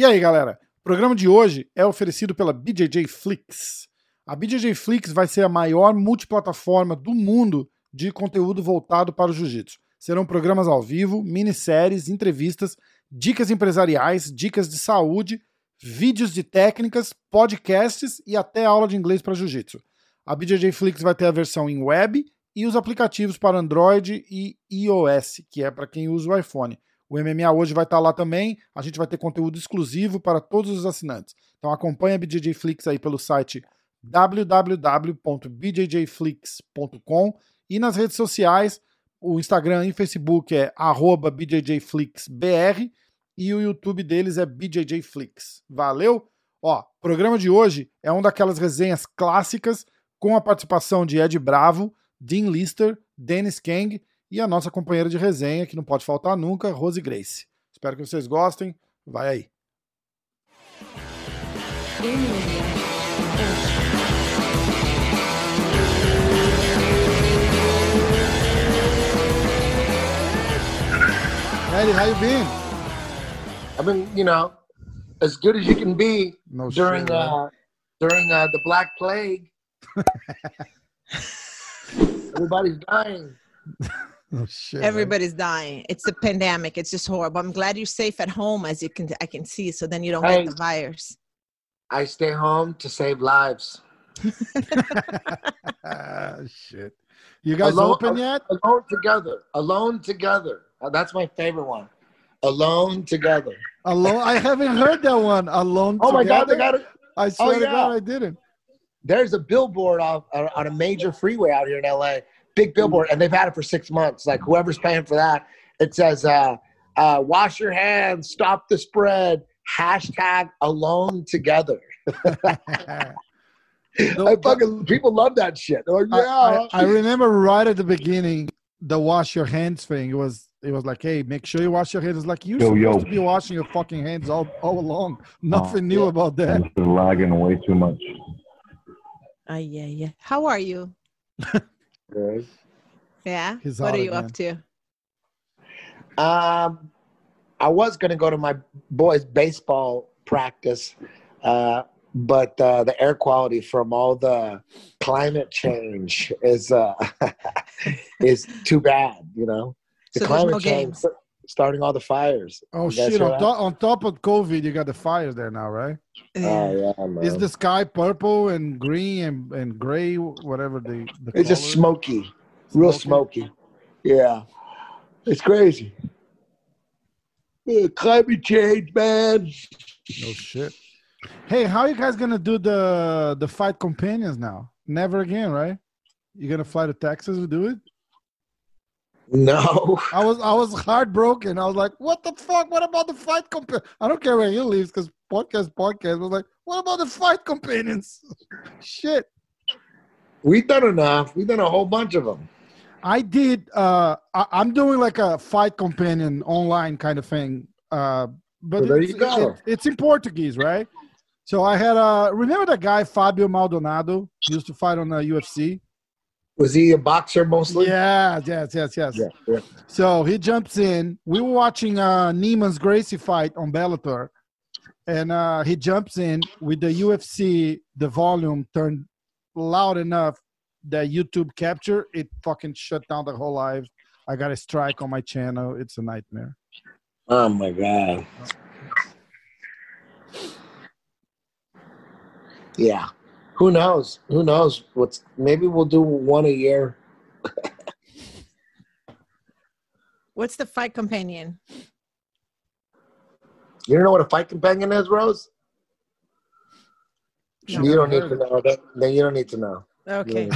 E aí, galera? O programa de hoje é oferecido pela BJJ Flix. A BJJ Flix vai ser a maior multiplataforma do mundo de conteúdo voltado para o jiu-jitsu. Serão programas ao vivo, minisséries, entrevistas, dicas empresariais, dicas de saúde, vídeos de técnicas, podcasts e até aula de inglês para jiu-jitsu. A BJJ Flix vai ter a versão em web e os aplicativos para Android e iOS, que é para quem usa o iPhone. O MMA hoje vai estar lá também. A gente vai ter conteúdo exclusivo para todos os assinantes. Então acompanha a BJJ Flix aí pelo site www.bjjflix.com e nas redes sociais, o Instagram e Facebook é @bjjflixbr e o YouTube deles é BJJ Flix. Valeu? Ó, o programa de hoje é um daquelas resenhas clássicas com a participação de Ed Bravo, Dean Lister, Dennis Kang e a nossa companheira de resenha, que não pode faltar nunca, Rose Grace. Espero que vocês gostem. Vai aí. Eddie, how you been? I've been, you know, as good as you can be No during shit, uh, during uh, the Black Plague. Everybody's dying. Oh shit. Everybody's dying. It's a pandemic. It's just horrible. I'm glad you're safe at home, as you can I can see, so then you don't Hey. get the virus. I stay home to save lives. Ah, shit. You guys Alone- open yet? Alone together. Alone together. Uh, that's my favorite one. Alone together. Alone? I haven't heard that one. Alone. Oh my God! They got it. I swear to yeah. God, I didn't. There's a billboard off uh, on a major freeway out here in LA. Big billboard, and they've had it for six months. Like whoever's paying for that, it says, uh, uh, "Wash your hands, stop the spread." Hashtag alone together. I fucking people love that shit. They're like, I, yeah, I, I remember right at the beginning the wash your hands thing. It was it was like, hey, make sure you wash your hands. It's like you're Yo, supposed yo. to be washing your fucking hands all, all along. Nothing new yeah. about that. This is lagging way too much. Oh yeah, yeah. How are you? Good. Yeah. He's what are you again. up to? Um, I was gonna go to my boys' baseball practice, uh, but uh, the air quality from all the climate change is uh, is too bad. You know, the So climate no change games. Starting all the fires. Oh shit! On, that? top on top of COVID, you got the fires there now, right? Oh yeah, man. Is the sky purple and green and, and gray, whatever the, the it's just color is? smoky, real Smoky? smoky. Yeah, it's crazy. Uh, climate change, man. No shit. Hey, how you guys gonna do the the fight companions now? Never again, right? You gonna fly to Texas to do it? No. I was I was heartbroken. I was like, what the fuck? What about the fight companions? I don't care where he leaves because podcast podcast was like, what about the fight companions? Shit. We've done enough. We've done a whole bunch of them. I did. Uh, I, I'm doing like a fight companion online kind of thing. Uh, but Well, there it's, you go. it- it's in Portuguese, right? So I had uh remember that guy Fabio Maldonado used to fight on the UFC. Was he a boxer mostly? Yeah, yes, yes, yes. Yeah, yeah. So he jumps in. We were watching uh Neiman's Gracie fight on Bellator, and uh he jumps in with the UFC. The volume turned loud enough that YouTube capture it fucking shut down the whole live. I got a strike on my channel. It's a nightmare. Oh my god. Yeah. Who knows? Who knows? What's maybe we'll do one a year. What's the fight companion? You don't know what a fight companion is, Rose? No. you don't need to know. That, then you don't need to know. Okay.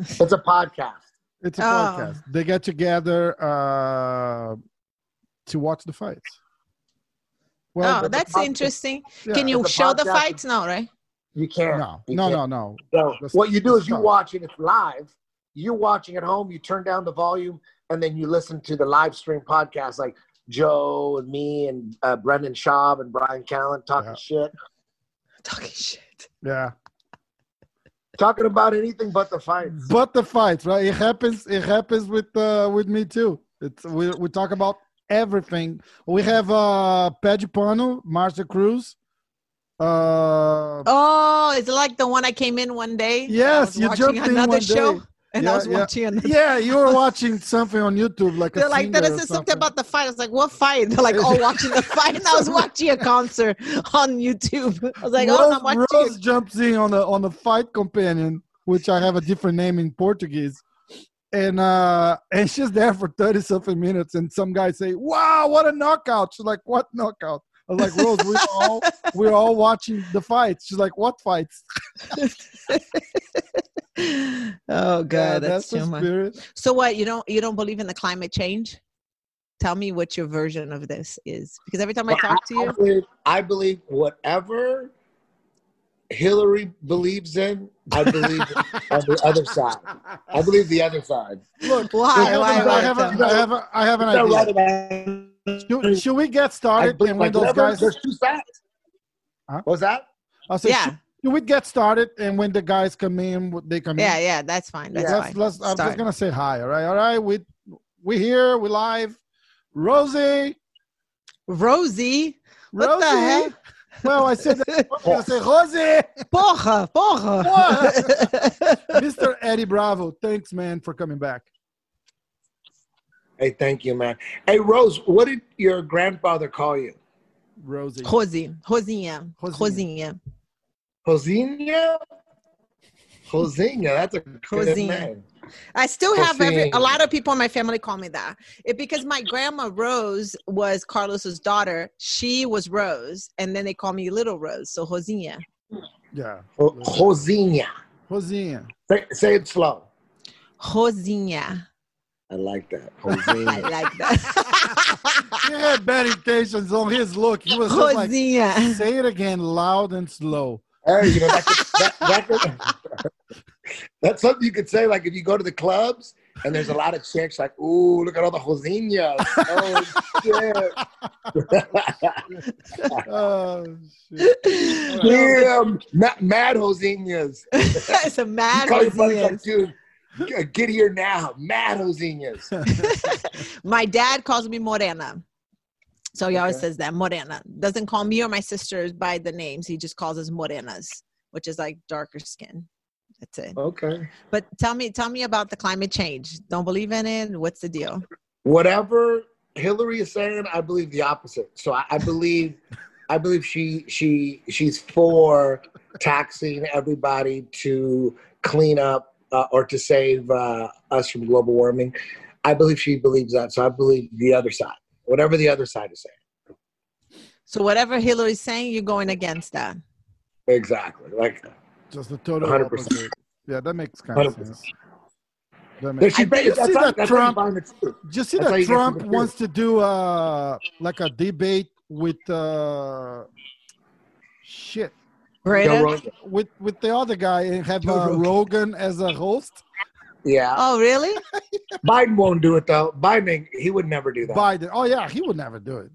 It's a podcast. It's a Oh. podcast. They get together uh to watch the fights. oh, that's podcast- interesting. yeah. Can you the show the fights? No, right? You can't. No, You no, can't. no, no. So That's- what you do that's is you tough. watch it. It's live. You're watching at home. You turn down the volume, and then you listen to the live stream podcast, like Joe and me and uh, Brendan Schaub and Bryan Callen talking Yeah. shit, Talking shit. Yeah. talking about anything but the fights. But the fights, right? It happens. It happens with uh with me too. It's we we talk about everything. We have uh Pedro Pano, Marcia Cruz. Uh Oh, is it like the one I came in one day? Yes, you jumped in another one show, day. and Yeah, I was yeah. watching. Yeah, you were watching something on YouTube, like They're like, that is something something. about the fight. I was like, what fight? They're like, oh, watching the fight. And I was watching a concert on YouTube. I was like, oh, Rose, I'm watching. Rose jumps in on the on the fight companion, which I have a different name in Portuguese, and uh and she's there for thirty something minutes, and some guy say, "Wow, what a knockout!" She's like, "What knockout?" I was like, "Rose, we're all we're all watching the fights." She's like, "What fights?" oh Yeah, god, that's, too much. spirit. So what? You don't you don't believe in the climate change? Tell me what your version of this is, because every time I Well, talk to I you, believe, I believe whatever Hillary believes in, I believe on the other side. I believe the other side. Look, I why? have, Why? an- why? I have, a- Tell. I have, a- I have an Is that right idea. About- Should, should we get I started believe, and when like, those whatever, guys? There's two sides. Huh? What's that? I'll say, Yeah. should, should we get started and when the guys come in, they come in? Yeah, yeah, that's fine. That's let's, fine. let's, I'm Start. just gonna say hi. All right, all right. We we here. We live. Rosie, Rosie, what Rosie. the heck? Well, I said that. I'm gonna Rosie. Porra, porra. Mr. Eddie Bravo. Thanks, man, for coming back. Hey, thank you, man. Hey, Rose, what did your grandfather call you? Rosie. Rosie, Rosinha, Rosinha. Rosinha. Josinha? Josinha, that's a good Josinha. name. I still have every, a lot of people in my family call me that. It because my grandma Rose was Carlos's daughter. She was Rose, and then they call me Little Rose. So Rosinha. Yeah. Jo- Josinha. Rosinha. Say, say it slow. Rosinha. I like that. I like that. He had bad intentions on his look. He was like, Rosinha. say it again, loud and slow. hey, you know, that could, that, that could, that's something you could say, like, if you go to the clubs and there's a lot of chicks, like, ooh, look at all the Josinhas. Oh, shit. Oh, shit. Damn, mad, mad Josinhas. it's a mad Call your buddies like, Rosinha. dude, g- get here now. Mad Josinhas. My dad calls me Morena. So he always Okay. says that Morena. Doesn't call me or my sisters by the names. He just calls us Morenas, which is like darker skin. That's it. Okay. But tell me, tell me about the climate change. Don't believe in it. What's the deal? Whatever Hillary is saying, I believe the opposite. So I, I believe, I believe she she she's for taxing everybody to clean up uh, or to save uh, us from global warming. I believe she believes that. So I believe the other side, whatever the other side is saying. So whatever Hillary's saying, you're going against that. Exactly. Like Just the total 100%. opposite. Yeah, that makes kind of 100%. sense. That makes, she I, you see that that's Trump, find the just see that's that you get to Trump wants to do uh like a debate with uh shit Joe Greta? With with the other guy and have uh, Rogan. Rogan as a host. Yeah. Oh, really? Biden won't do it though. Biden, he would never do that. Biden. Oh yeah, he would never do it.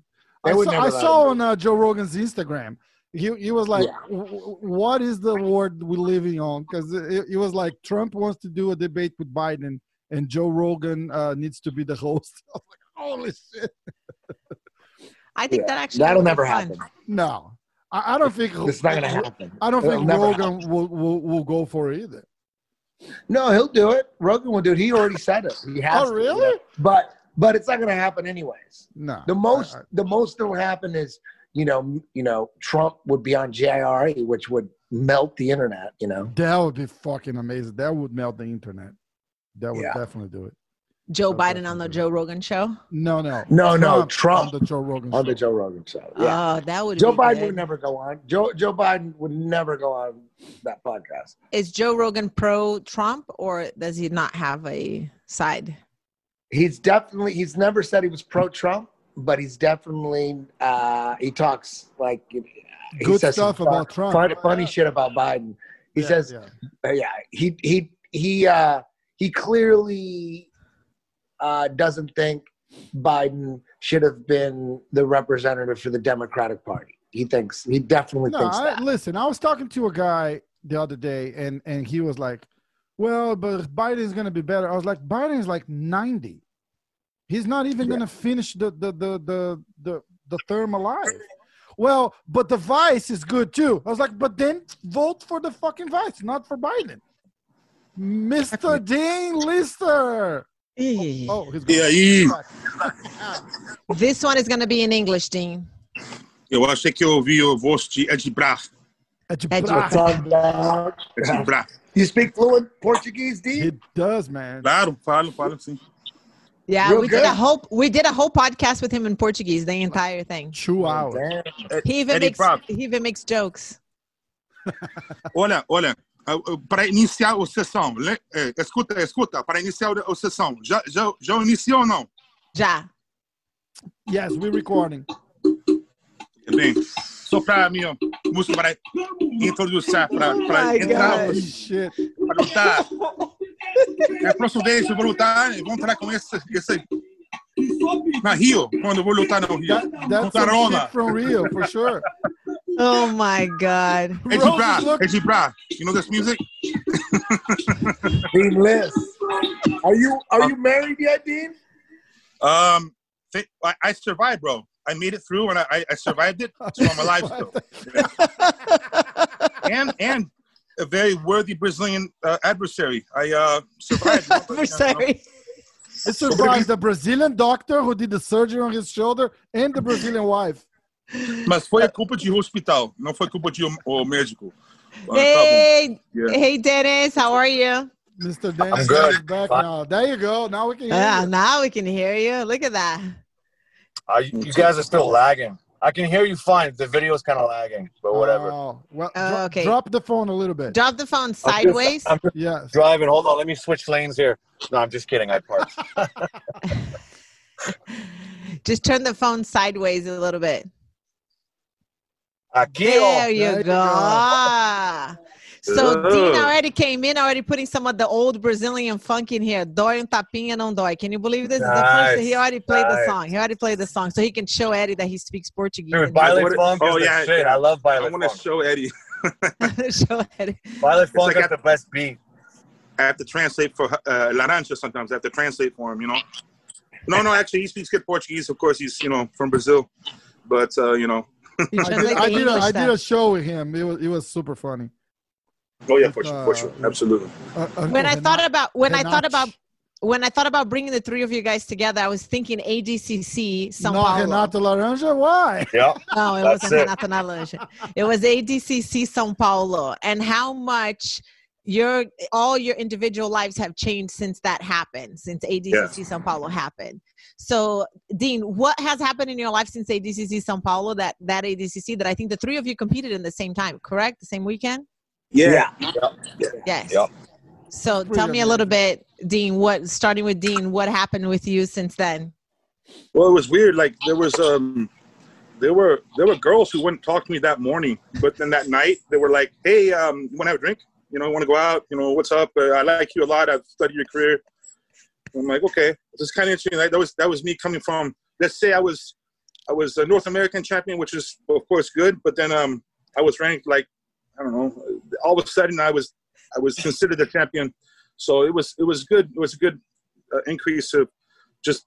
They I would saw, never I saw on uh, Joe Rogan's Instagram. He he was like, Yeah. "W- w- "What is the world we're living on?" Because it, it was like Trump wants to do a debate with Biden, and Joe Rogan uh, needs to be the host. I was like, "Holy shit!" I think Yeah, that actually That'll would be never fun. happen. No, I, I don't think It's not gonna happen. I don't It'll think Rogan will, will will go for it either. No, he'll do it. Rogan will do it. He already said it. He has Oh, to, you know. really? But but it's not gonna happen anyways. No, The most I- I- the most that will happen is you know you know Trump would be on JRE, which would melt the internet. You know. that would be fucking amazing. That would melt the internet. That would Yeah. definitely do it. Joe Biden on the. Joe Rogan show. No, no, No, no, Trump on the Joe Rogan on the. Joe Rogan show. Yeah. Oh, that would Joe be Biden good. would never go on. Joe Joe Biden would never go on that podcast. Is Joe Rogan pro Trump or does he not have a side? He's definitely he's never said he was pro Trump, but he's definitely uh he talks like he Good says stuff about Trump. funny, funny shit about Biden. He Yeah, says yeah. uh, yeah, he he he uh he clearly uh doesn't think Biden should have been the representative for the Democratic Party. He thinks he definitely No, thinks I, that. listen. I was talking to a guy the other day, and and he was like, "Well, but Biden's gonna be better." I was like, "Biden's like ninety. He's not even Yeah. gonna finish the the the the the, the term alive. Well, but the vice is good too. I was like, but then vote for the fucking vice, not for Biden. Mr. Dean Lister. Oh, he's E aí? This one is going to be in English, Dean. Eu achei que eu ouvi o voz de Ed Bra. Ed Bra. You speak fluent Portuguese, D? He does, man. Claro, falo, falo sim. Yeah, Real we did a whole we did a whole podcast with him in Portuguese, the entire thing. Two hours. Damn. He even Eddie makes Brock. he even makes jokes. Olha, olha, ah, ah, para iniciar a sessão, eh, escuta, escuta, para iniciar a sessão, já, já, já iniciou ou não? Já. Yes, we're recording. Bem, só para mim, música para introduzir, para my entrar, God. Shit. para lutar. É a próxima vez eu vou lutar, vou entrar com esse, esse na Rio, quando eu vou lutar no Rio. That, that's shit from Rio, for sure. Oh my god. Ed Rose Bra, is look- Ed Bra, you know this music? Dean Liss. Are you are you married yet, Dean? Um, th- I, I survived, bro. I made it through, and I, I survived it, so I'm alive still. And and a very worthy Brazilian uh, adversary. I uh, survived. For sorry. It surprised the Brazilian doctor who did the surgery on his shoulder and the Brazilian wife. Mas foi a culpa de hospital, não foi culpa de o, o médico. Ah, tá. Hey, Yeah. hey Dennis, how are you? Mr. Dan good. is back now. There you go. Now we can hear Ah, you. now we can hear you. Look at that. Uh, you, you guys are still lagging. I can hear you fine. The video is kind of lagging, but whatever. Oh, well, Oh, dro- okay. drop the phone a little bit. Drop the phone I'm just- sideways. I'm just Yes. driving. Hold on. Let me switch lanes here. No, I'm just kidding. I parked. Just turn the phone sideways a little bit. Aqui, There ó. you There you go. go. So Dean already came in, already putting some of the old Brazilian funk in here. Dói um tapinha, não dói. Can you believe this? Is the first he already played the song. He already played the song, so he can show Eddie that he speaks Portuguese. Dude, Violet What- Funk oh, is yeah, shit. yeah. I love I Violet want to Funk. show Eddie. show Eddie. Violet Funk like is I- the best beat. I have to translate for uh, Laranja sometimes. I have to translate for him, you know. No, no, actually, he speaks good Portuguese. Of course, he's you know from Brazil, but uh, you know. You I did, translate the I, did a, did a show with him. It was, it was super funny. Oh yeah, With, for sure, uh, for sure, absolutely. Uh, Uncle when I thought about when I thought about when I thought about bringing the three of you guys together, I was thinking ADCC São Not Paulo. Renato Laranja, why? Yeah. No, it wasn't it. Renato Naranja. It was ADCC São Paulo, and how much your all your individual lives have changed since that happened, since ADCC São Paulo happened. So, Dean, what has happened in your life since ADCC São Paulo? That that ADCC that I think the three of you competed in the same time, correct? The same weekend? Yeah. Yes. Yep. So, Pretty tell me a little bit, Dean. What starting with Dean? What happened with you since then? Well, it was weird. Like there was um, there were there were girls who wouldn't talk to me that morning, but then that night they were like, "Hey, um, you want to have a drink? You know, want to go out? You know, what's up? Uh, I like you a lot. I've studied your career." I'm like, okay, this is kind of interesting. Like, that was that was me coming from. Let's say I was I was a North American champion, which is of course good, but then um, I was ranked like I don't know. All of a sudden, I was I was considered a champion, so it was it was good. It was a good uh, increase of just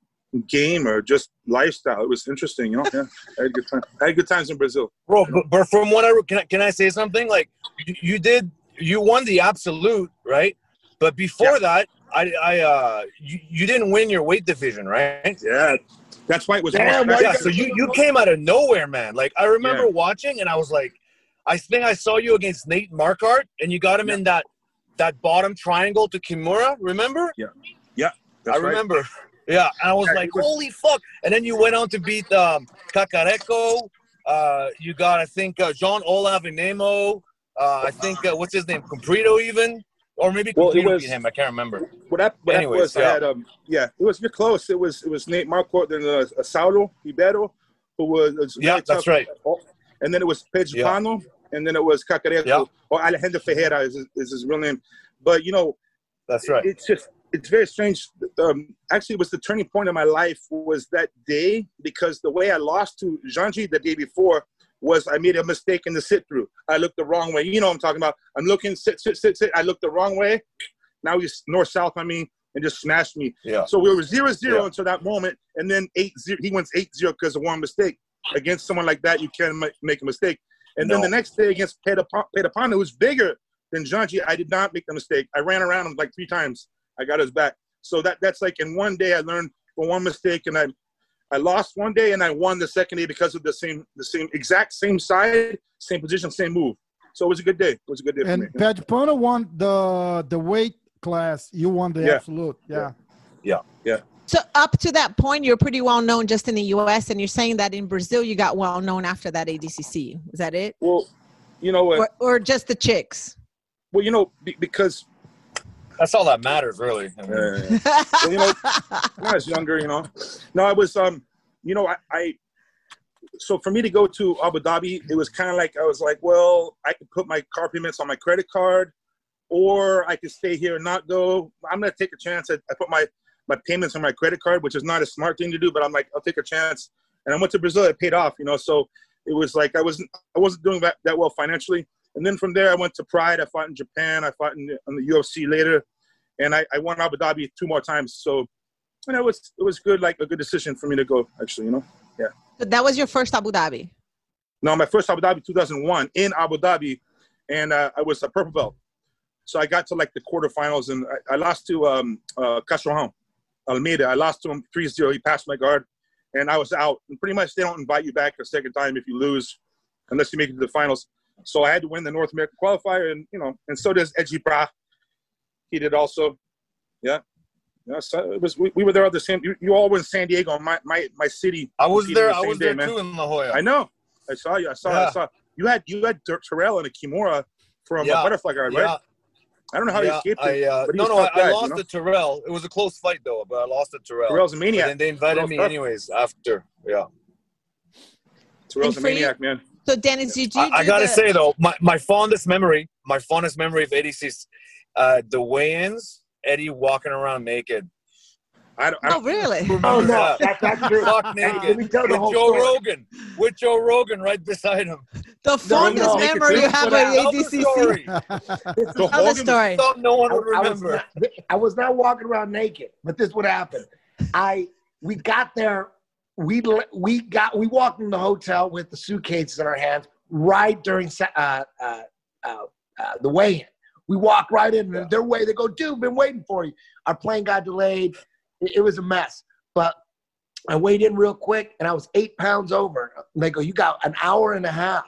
game or just lifestyle. It was interesting, you know. Yeah, I had good time. I had good times in Brazil. Bro, but, but from what I can, I- can I say something? Like you, you did, you won the absolute, right? But before that, I, I, uh, you, you didn't win your weight division, right? Yeah, that's why it was. Damn, more why Yeah. So you, you came out of nowhere, man. Like I remember Yeah. watching, and I was like, I think I saw you against Nate Marquardt, and you got him in that that bottom triangle to Kimura. Remember? Yeah. Yeah, that's I right. remember. Yeah, and I was Yeah, like, was- "Holy fuck!" And then you went on to beat um, Cacareco. Uh, you got, I think, uh, Jon Olav Einemo. Uh, I think, uh, what's his name, Comprido, even, or maybe Well, it was- him. I can't remember. What happened, what Anyways, was I yeah. had um yeah it was you're close. It was it was Nate Marquardt then uh, Saulo Ribeiro who was, was Yeah, very that's tough. right. Oh, and then it was Pedro Yeah. Pano, and then it was Cacareco Yeah. or Alejandro Ferreira is, his- is his real name. But you know That's right. it's just it's very strange. Um, actually, it was the turning point of my life was that day because the way I lost to Janji the day before was I made a mistake in the sit through. I looked the wrong way. You know what I'm talking about. I'm looking sit sit sit sit. I looked the wrong way. Now he's north south. I mean, and just smashed me. Yeah. So we were zero zero Yeah. until that moment, and then eight zero. He went eight zero because of one mistake. Against someone like that, you can't make a mistake. And then the next day against Pedapano, who's bigger than Janji, I did not make the mistake. I ran around him like three times. I got his back. So that that's like in one day I learned from one mistake, and I I lost one day and I won the second day because of the same the same exact same side, same position, same move. So it was a good day. It was a good day for And me. Won the the weight class. You won the Yeah. absolute. Yeah. Yeah. Yeah. So up to that point, you're pretty well known just in the U.S. And you're saying that in Brazil, you got well known after that ADCC. Is that it, Well, you know what? or, or just the chicks? Well, you know because That's all that matters, really. I mean, uh, well, you know, when I was younger, you know. No, I was um, you know, I, I so for me to go to Abu Dhabi, it was kind of like I was like, well, I could put my car payments on my credit card, or I could stay here and not go. I'm gonna take a chance. I, I put my my payments on my credit card, which is not a smart thing to do, but I'm like, I'll take a chance. And I went to Brazil. It paid off, you know. So it was like I wasn't I wasn't doing that, that well financially. And then from there, I went to Pride. I fought in Japan. I fought in in the UFC later, and I, I won Abu Dhabi two more times. So, you know, it was it was good, like a good decision for me to go. Actually, you know. yeah. So that was your first Abu Dhabi. No, my first Abu Dhabi 2001 in Abu Dhabi, and uh, I was a purple belt. So I got to like the quarterfinals, and I, I lost to um, uh, Castro Almeida. I lost to him 3-0. He passed my guard, and I was out. And pretty much they don't invite you back a second time if you lose, unless you make it to the finals. So I had to win the North American qualifier, and you know, and so does Edgy Bra. He did also. Yeah. Yeah, so it was. We, we were there all the same. You, you all were in San Diego, my my my city. I was there. the I was day, there man. too in La Jolla. I know. I saw you. I saw. I saw. You had you had Ter- Terrell and a Kimura from Yeah. a butterfly guard, right? yeah, I don't know how he yeah. escaped I, it. uh, but he no, was no, tough I, I guy, you lost know? to Terrell. It was a close fight though, but I lost to Terrell. Terrell's a But maniac. then they invited Terrell's me tough. anyways after. Yeah. Terrell's a And you- maniac, man. So Dennis, did you? I, I gotta the- say though, my, my fondest memory, my fondest memory of ADCC's, uh, the weigh-ins, Eddie walking around naked. I don't. I Oh, don't really? Oh no, that? that, that's true. Fuck Hey, let naked me with Joe story. Rogan, with Joe Rogan right beside him. The fondest no. memory you have of Tell the ADCC. story. This is So Tell the Hogan- story. Thought no one I, would I was remember. not, I was not walking around naked, but this would happen. I we got there. We we got we walked in the hotel with the suitcases in our hands right during uh, uh, uh, uh, the weigh-in. We walk right in. Yeah. Their way. They go, dude, been waiting for you. Our plane got delayed. It, it was a mess, but I weighed in real quick, and I was eight pounds over. And they go, you got an hour and a half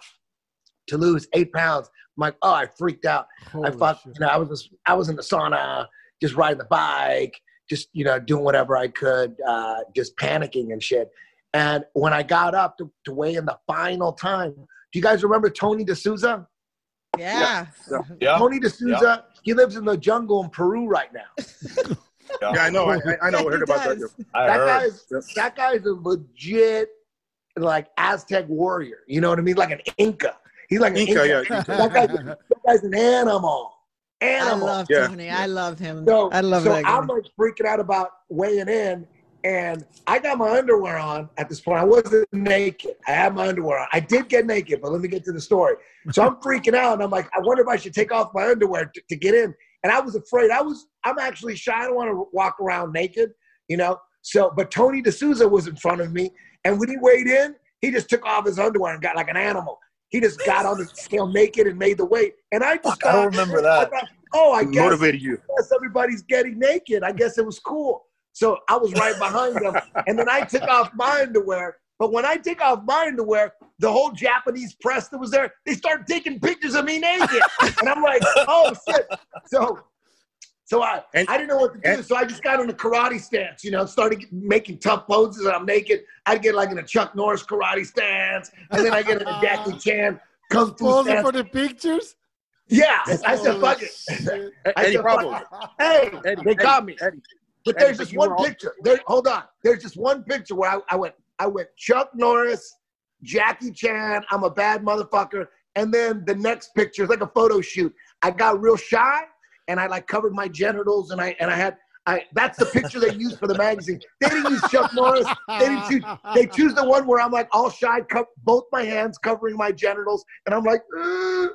to lose eight pounds. I'm like, oh, I freaked out. I Holy fuck, shit. you know, I was just, I was in the sauna, just riding the bike, just you know, doing whatever I could, uh, just panicking and shit. And when I got up to, to weigh in the final time, do you guys remember Tony DeSouza? Yeah. Yeah. Tony DeSouza, he lives in the jungle in Peru right now. Yeah, I know. I, I- I know. Yeah, I heard he about that. I that heard. guy's Yep. that guy's a legit like Aztec warrior. You know what I mean? Like an Inca. He's like an Inca, Inca. yeah. That, guy's, that guy's an animal. I love Yeah. Tony. I love him. So, I love so that guy. I'm like freaking out about weighing in, and I got my underwear on at this point. I wasn't naked. I had my underwear on. I did get naked, but let me get to the story. So I'm freaking out, and I'm like, I wonder if I should take off my underwear to, to get in. And I was afraid. I was. I'm actually shy. I don't want to walk around naked, you know. So, but Tony DeSouza was in front of me, and when he weighed in, he just took off his underwear and got like an animal. He just got on the scale naked and made the weight. And I just Fuck, I don't remember that. I thought, oh, I guess Motivated you. guess everybody's getting naked. I guess it was cool. So I was right behind them. And then I took off my underwear. But when I take off my underwear, the whole Japanese press that was there, they start taking pictures of me naked. And I'm like, oh shit. So so I, And- I didn't know what to do. and- so I just got in a karate stance, you know, started making tough poses and I'm naked. I'd get like in a Chuck Norris karate stance. And then I get in a Jackie Chan kung fu Posing stance. for the pictures? Yeah. I said, fuck it. shit. I said, Bravo. fuck it. Hey, Eddie, they Eddie, caught me. Eddie. But there's just one were all- picture. There, hold on. There's just one picture where I, I went. I went Chuck Norris, Jackie Chan. I'm a bad motherfucker. And then the next picture is like a photo shoot. I got real shy and I like covered my genitals and I and I had. I, that's the picture they used for the magazine. They didn't use Chuck Norris. They didn't choose. They choose the one where I'm like all shy, co- both my hands covering my genitals, and I'm like,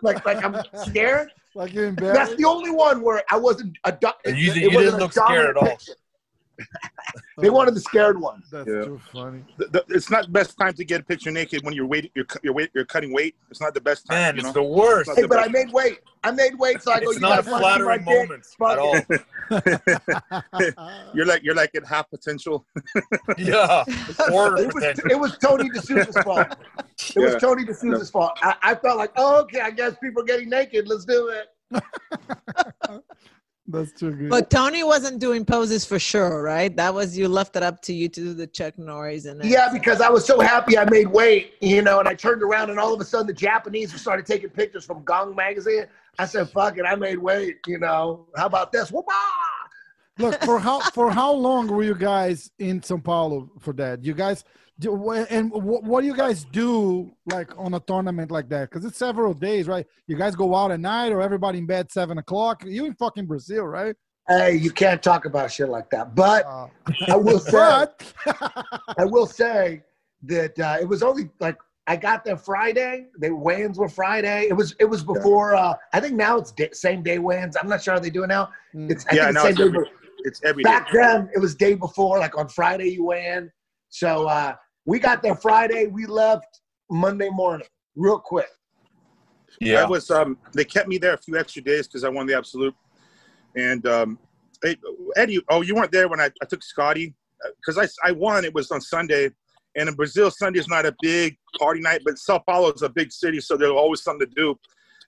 like like I'm scared. Like you're That's the only one where I wasn't a duck. You- it you wasn't didn't look scared at all. picture. They wanted the scared one. That's Yeah. too funny. The, the, it's not the best time to get a picture naked when you're wait, you're, you're wait, you're cutting weight. It's not the best time. Man, you it's know? the worst. Not Hey, the but I made weight. I made weight, so I go. It's you not guys wanna see my flattering dick? moments at all. You're like you're like at half potential. Yeah, quarter It was, potential. it was Tony DeSouza's fault. It was Yeah. Tony DeSouza's fault. I, I felt like, oh, okay, I guess people are getting naked. Let's do it. That's too good. But Tony wasn't doing poses for sure, right? That was you left it up to you to do the Chuck Norris and then Yeah, because I was so happy I made weight, you know, and I turned around and all of a sudden the Japanese started taking pictures from Gong magazine. I said, fuck it, I made weight, you know. How about this? Whoop Look for how for how long were you guys in São Paulo for that? You guys do, and what, what do you guys do like on a tournament like that? Because it's several days, right? You guys go out at night, or everybody in bed seven o'clock. You in fucking Brazil, right? Hey, you can't talk about shit like that. But Uh, I will say, I will say that uh, it was only like I got there Friday. The weigh-ins were Friday. It was it was before. Uh, I think now it's day, same day weigh-ins. I'm not sure how they do it now. Mm. It's I Yeah, think now it's it's same day. every- It's every day. Back then, it was day before. Like on Friday, you weigh in. So uh, we got there Friday. We left Monday morning, real quick. Yeah. I was um they kept me there a few extra days because I won the absolute. And um hey, Eddie, oh you weren't there when I, I took Scotty because I I won. It was on Sunday, and in Brazil Sunday is not a big party night, but Sao Paulo is a big city, so there's always something to do.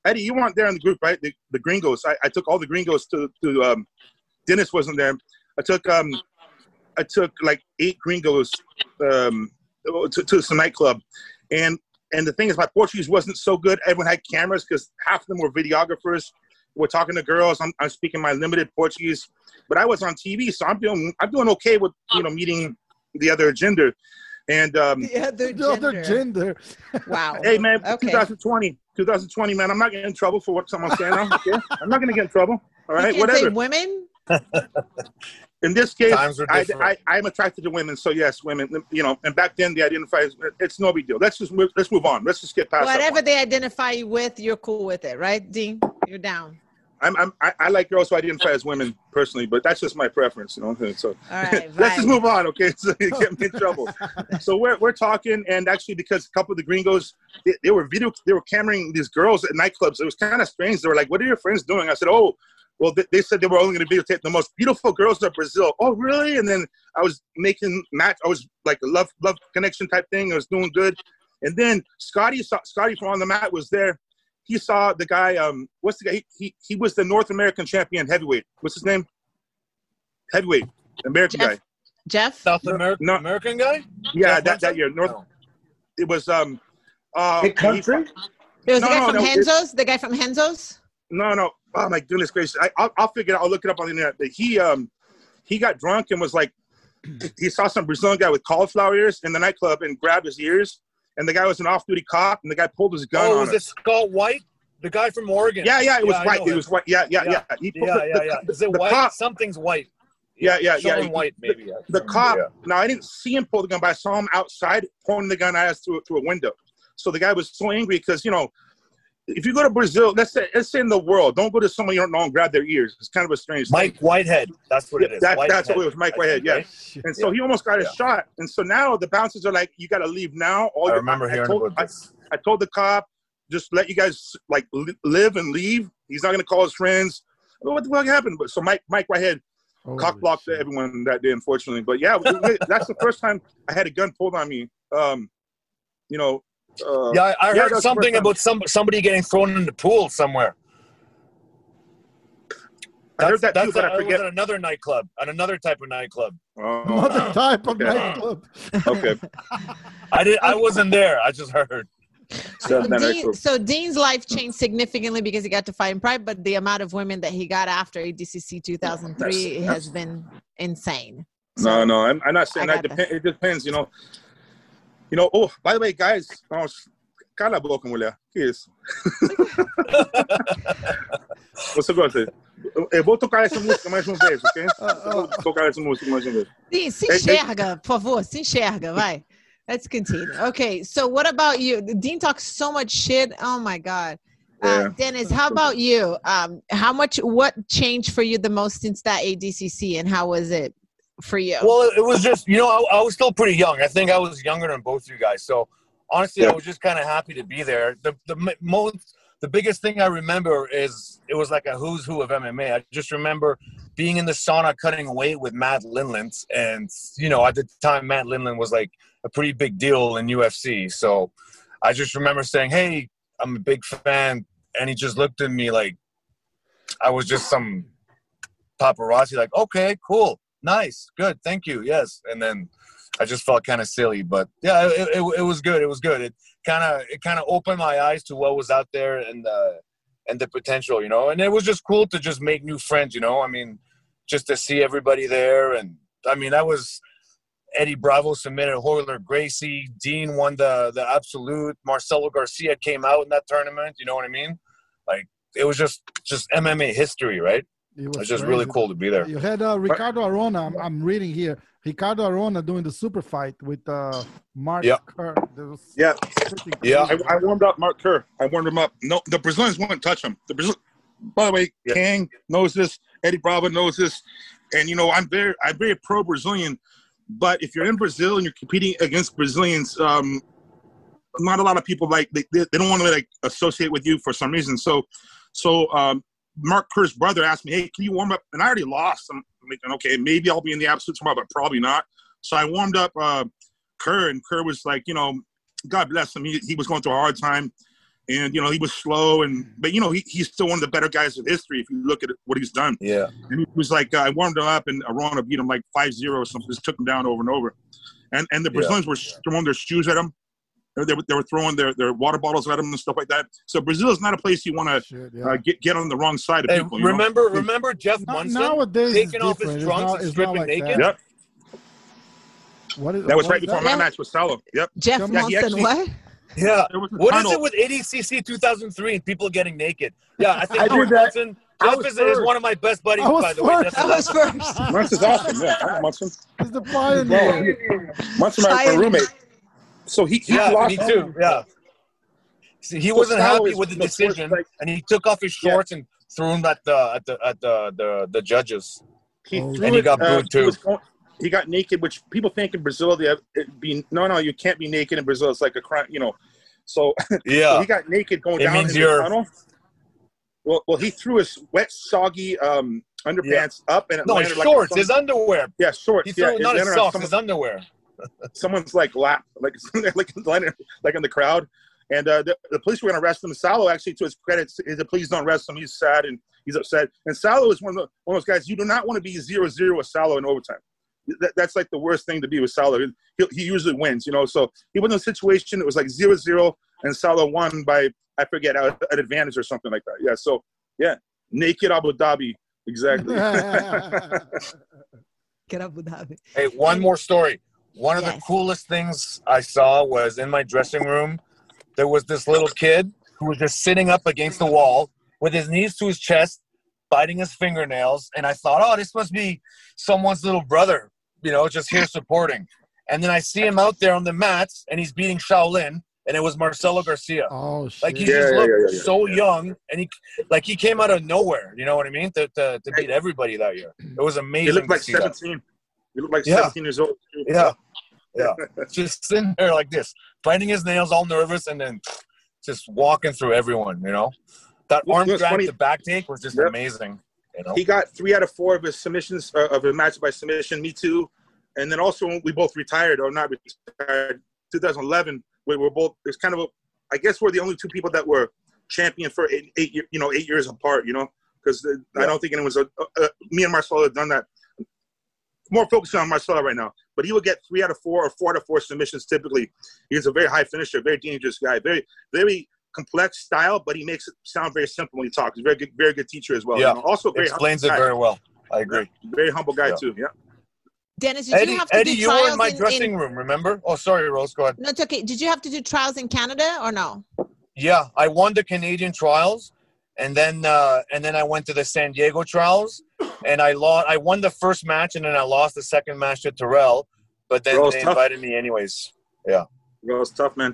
Eddie, you weren't there in the group, right? The, the Gringos. I, I took all the Gringos to to um, Dennis wasn't there. I took um I took like eight Gringos um to, to some nightclub, and and the thing is, my Portuguese wasn't so good. Everyone had cameras because half of them were videographers. We're talking to girls. I'm, I'm speaking my limited Portuguese, but I was on TV, so I'm doing I'm doing okay with you know meeting the other gender. And um, the other the other gender. gender. Wow. hey, man, Okay. 2020, 2020, man, I'm not getting in trouble for what someone's saying. now, Okay, I'm not gonna get in trouble. All right, You right, can't say whatever. women. In this case, Times are I, different. I, I'm attracted to women, so yes, women. You know, and back then they identify as it's no big deal. Let's just move, let's move on. Let's just get past. Whatever they identify you with, you're cool with it, right, Dean? You're down. I'm, I'm I, I like girls who identify as women personally, but that's just my preference, you know. So All right. let's just move on, okay? So you get me in trouble. so we're we're talking, and actually, because a couple of the gringos, they, they were video, they were cameraing these girls at nightclubs. It was kind of strange. They were like, "What are your friends doing?" I said, "Oh." Well, they, they said they were only going to videotape the most beautiful girls of Brazil. Oh, really? And then I was making match. I was like a love love connection type thing. I was doing good. And then Scotty saw Scotty from on the mat was there. He saw the guy. Um, what's the guy? He, he he was the North American champion heavyweight. What's his name? Heavyweight, American Jeff? guy. Jeff? South American No. American guy? Yeah, Jeff that, that Wilson? year. North. No. It was um. Uh, Big country. It was No, the guy no, from no, it- Henzo's? The guy from Henzo's? No, no. Oh my goodness gracious! I, I'll, I'll figure it out. I'll look it up on the internet. But he um he got drunk and was like, he saw some Brazilian guy with cauliflower ears in the nightclub and grabbed his ears. And the guy was an off-duty cop, and the guy pulled his gun Oh, was him. it Scott White? The guy from Oregon. Yeah, yeah, it was I white. It was white. Yeah, yeah, yeah. Yeah. He Yeah, the, yeah, the, yeah. Is it white? cop- Something's white. Yeah, yeah, yeah. Someone white, maybe. yeah. the cop. Yeah. Now I didn't see him pull the gun, but I saw him outside pointing the gun at us through through a window. So the guy was so angry because you know, if you go to Brazil, let's say let's say in the world, don't go to someone you don't know and grab their ears. It's kind of a strange. thing. Mike Whitehead. That's what it is. That- that's what it was, Mike Whitehead, yeah. And so he almost got a Yeah. shot. And so now the bouncers are like, "You got to leave now." All I your- remember hearing told, about this. I, I told the cop, "Just let you guys like li- live and leave." He's not going to call his friends. Well, what the fuck happened? But so Mike, Mike Whitehead cock blocked shit. everyone that day, unfortunately. But yeah, we- we- that's the first time I had a gun pulled on me. Um, you know. Uh, Yeah, I, I Yeah, heard something about some somebody getting thrown in the pool somewhere. I heard that too, that's but a- I that was forget. at another nightclub, at another type of nightclub. Oh, Another type of Okay. nightclub. okay. I did. I wasn't there. I just heard. So, Dean, so Dean's life changed significantly because he got to fight in Pride, but the amount of women that he got after ADCC 2003 That's- has been insane. No, no, I'm, I'm not saying that. Depend, it depends, you know. You know. Oh, by the way, guys. Oh, cala a boca, mulher. Que isso? Você gosta? Eu vou tocar essa música mais uma vez, ok? Vou tocar essa música mais uma vez. Dean, se Hey, hey. enxerga, por favor, se enxerga, vai. Let's continue. Okay, so what about you? Dean talks so much shit. Oh my God. Uh, Dennis, how about you? Um, how much? What changed for you the most since that ADCC, and how was it for you? Well, it was just you know I, I was still pretty young. I think I was younger than both of you guys. So honestly, I was just kind of happy to be there. The the most the biggest thing I remember is it was like a who's who of MMA. I just remember being in the sauna cutting weight with Matt Lindland, and you know at the time Matt Lindland was like a pretty big deal in UFC. So I just remember saying, "Hey, I'm a big fan," and he just looked at me like I was just some paparazzi. Like, okay, cool, nice, good, thank you, yes, and then. I just felt kind of silly, but yeah, it, it, it was good. It was good. It kind of it kind of opened my eyes to what was out there and the and the potential, you know. And it was just cool to just make new friends, you know. I mean, just to see everybody there, and I mean that was Eddie Bravo submitted Royler Gracie. Dean won the the absolute. Marcelo Garcia came out in that tournament. You know what I mean? Like it was just just MMA history, right? It It was just really cool to be there. You had uh, Ricardo Arona. I'm, I'm reading here. Ricardo Arona doing the super fight with uh, Mark Yeah. Kerr. That Yeah. Yeah. I, I warmed up Mark Kerr. I warmed him up. No, the Brazilians wouldn't touch him. The Brazil. By the way, Yeah. Kang knows this. Eddie Bravo knows this. And you know, I'm very, I'm very pro Brazilian. But if you're in Brazil and you're competing against Brazilians, um, not a lot of people like they, they, they don't want to like associate with you for some reason. So, so um, Mark Kerr's brother asked me, "Hey, can you warm up?" And I already lost. I'm thinking, okay, maybe I'll be in the absolute tomorrow, but probably not. So I warmed up uh, Kerr, and Kerr was like, you know, God bless him. He, he was going through a hard time, and you know he was slow, and but you know he, he's still one of the better guys in history if you look at what he's done. Yeah. And he was like, uh, I warmed him up, and Arona beat him like 5-0 or something. Just took him down over and over. And and the Yeah. Brazilians were throwing their shoes at him. They, they, were- they were throwing their, their water bottles at him and stuff like that. So Brazil is not a place you want to Shit, yeah. uh, get get on the wrong side of Hey, people. you know? remember remember Jeff Now- Monson nowadays taking off his trunks not- and stripping like naked? that. Yep, What is, that was what right is before that? my match with Saulo. Yep. Jeff Yeah, he Monson, actually- what? Yeah. There was a What is it with ADCC 2003 and people getting naked? Yeah, I think I Jeff did that. Monson. Jeff is, is one of my best buddies, by the way. first. That's That was first. Monson's awesome. Yeah, I like Monson. He's the pioneer. Monson, my, my roommate. So he, he yeah, lost. me too. Yeah. See, he So wasn't happy is with the the first, decision, like- and he took off his Yeah. shorts and threw them at the at the at the the, the judges. He Oh, threw And he it, got uh, booed, he too. was going- he got naked, which people think in Brazil they have it be no, no, you can't be naked in Brazil. It's like a crime, you know. So, so Yeah. he got naked going It down in means the you're- tunnel. Well, well, he threw his wet, soggy um, underpants up, and it No, his landed like shorts, on his underwear. yeah, shorts. He threw yeah, not his landed socks, his underwear. Someone's like lap, like like landed, like in the crowd. And uh, the, the police were going to arrest him. Saulo, actually, to his credit, he said, "Please don't arrest him. He's sad and he's upset." And Saulo is one of, the, one of those guys you do not want to be zero zero with Saulo in overtime. That, that's like the worst thing to be with Saulo. He, he usually wins, you know. So he was in a situation it was like zero zero, and Salo won by I forget an advantage or something like that. Yeah. So yeah, naked Abu Dhabi, exactly. Get up with that. Hey, one more story. One of the coolest things I saw was in my dressing room. There was this little kid who was just sitting up against the wall with his knees to his chest, biting his fingernails. And I thought, oh, this must be someone's little brother, you know, just here supporting. And then I see him out there on the mats and he's beating Shaolin, and it was Marcelo Garcia. Oh shit! Like he Yeah, just yeah, looked yeah, yeah, so yeah. young, and he like he came out of nowhere. You know what I mean? To to, to beat everybody that year. It was amazing. he looked like to see that. He looked like Yeah. seventeen years old. Yeah, yeah. just sitting there like this, biting his nails, all nervous, and then just walking through everyone. You know, that arm you know, drag to back take was just Yep. amazing. You know, he got three out of four of his submissions uh, of a match by submission. Me too. And then also when we both retired or not retired, 2011. We were both. It's kind of a. I guess we're the only two people that were champion for eight, eight you know, eight years apart. You know, because I don't think anyone's. Uh, uh, me and Marcelo have done that. More focusing on Marcelo right now, but he would get three out of four or four out of four submissions typically. He's a very high finisher, very dangerous guy, very very complex style, but he makes it sound very simple when he talks. He's a very good, very good teacher as well. Yeah. You know, also very explains it guy. very well. I agree. Very humble guy Yeah. too. Yeah. Dennis, did Eddie, you have to Eddie, do you were in my in, dressing in, room. Remember? Oh, sorry, Rose. Go ahead. No, it's okay. Did you have to do trials in Canada or no? Yeah, I won the Canadian trials, and then uh, and then I went to the San Diego trials, and I lost. I won the first match, and then I lost the second match to Terrell. But then Terrell's they tough. invited me anyways. Yeah. Well, it's tough, man.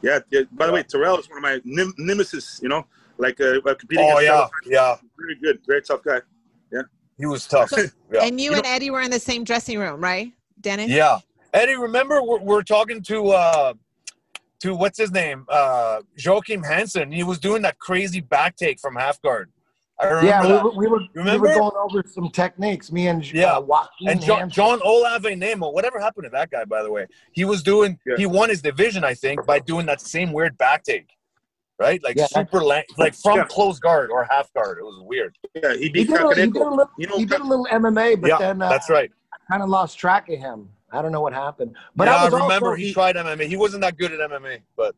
Yeah. yeah. By the Yeah. way, Terrell is one of my nem- nemesis. You know, like uh, competing. Oh yeah, fellow- yeah. very good, very tough guy. Yeah. He was tough. Yeah. And you, You and Eddie were in the same dressing room, right, Dennis? Yeah. Eddie, remember we're, we're talking to uh to what's his name? Uh Joachim Hansen. He was doing that crazy back take from half guard. I remember Yeah, we that. were, we were, we were going over some techniques. Me and Yeah. uh, Joaquin and John, Hansen. Jon Olav Einemo, whatever happened to that guy, by the way? He was doing, Yeah. he won his division, I think, by doing that same weird back take, right? Like Yeah. super, la- like from Yeah. close guard or half guard. It was weird. Yeah, he he did, a, he, did a little, You know, he did a little MMA, but yeah, then uh, that's right. I kind of lost track of him. I don't know what happened. But yeah, I I, remember also, he tried MMA. He wasn't that good at MMA, but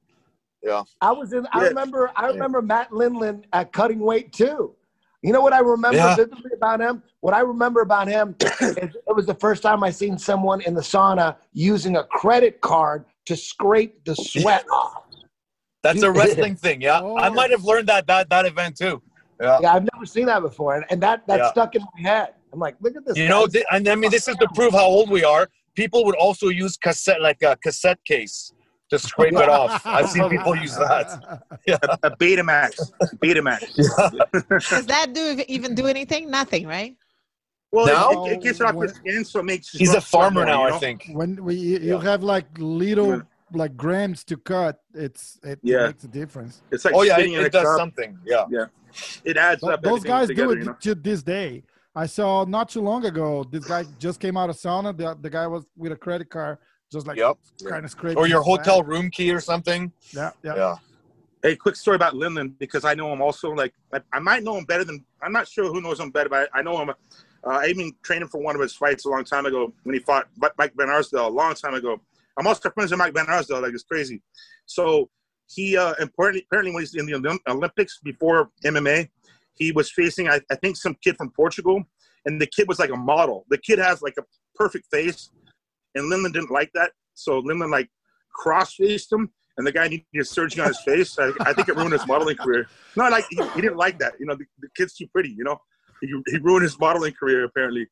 yeah. I was in. I Yeah. remember. I remember Matt Lindland at cutting weight too. You know what I remember Yeah. vividly about him? What I remember about him is it was the first time I seen someone in the sauna using a credit card to scrape the sweat off. that's a wrestling thing. Yeah, I Oh. might have learned that that that event too. Yeah. Yeah, I've never seen that before, and, and that that Yeah. stuck in my head. I'm like, look at this. You know, guy. thi- and I mean, this is to prove how old we are. People would also use cassette, like a cassette case, to scrape it off. I've seen people use that. Yeah. a Betamax, Betamax. Does that do even do anything? Nothing, right? Well, Now? it, it gets it off the skin, so it makes. He's a farmer now, you I think. when we you you have like little like grams to cut, it's it Yeah. makes a difference. It's like Oh yeah, it, spinning in it does cup. something. Yeah. yeah, It adds Th- up. Those guys together, do it You know? to this day. I saw not too long ago. This guy just came out of sauna. The, the guy was with a credit card, just like Yep. kind of scraping. Or your his back. hotel room key or something. Yeah, yeah. Yeah. Hey, quick story about Lindland because I know him also. Like I, I might know him better than I'm not sure who knows him better, but I, I know him. Uh, I even trained him for one of his fights a long time ago when he fought Mike Van Arsdale a long time ago. I'm also friends with Mike Van Arsdale, like it's crazy. So he uh, apparently apparently when he's in the Olymp- Olympics before MMA, he was facing I, I think some kid from Portugal, and the kid was like a model. The kid has like a perfect face, and Lindland didn't like that, so Lindland like cross faced him, and the guy needed surgery on his face. I, I think it ruined his modeling career. No, like he, he didn't like that. You know, the, the kid's too pretty. You know, he, he ruined his modeling career apparently.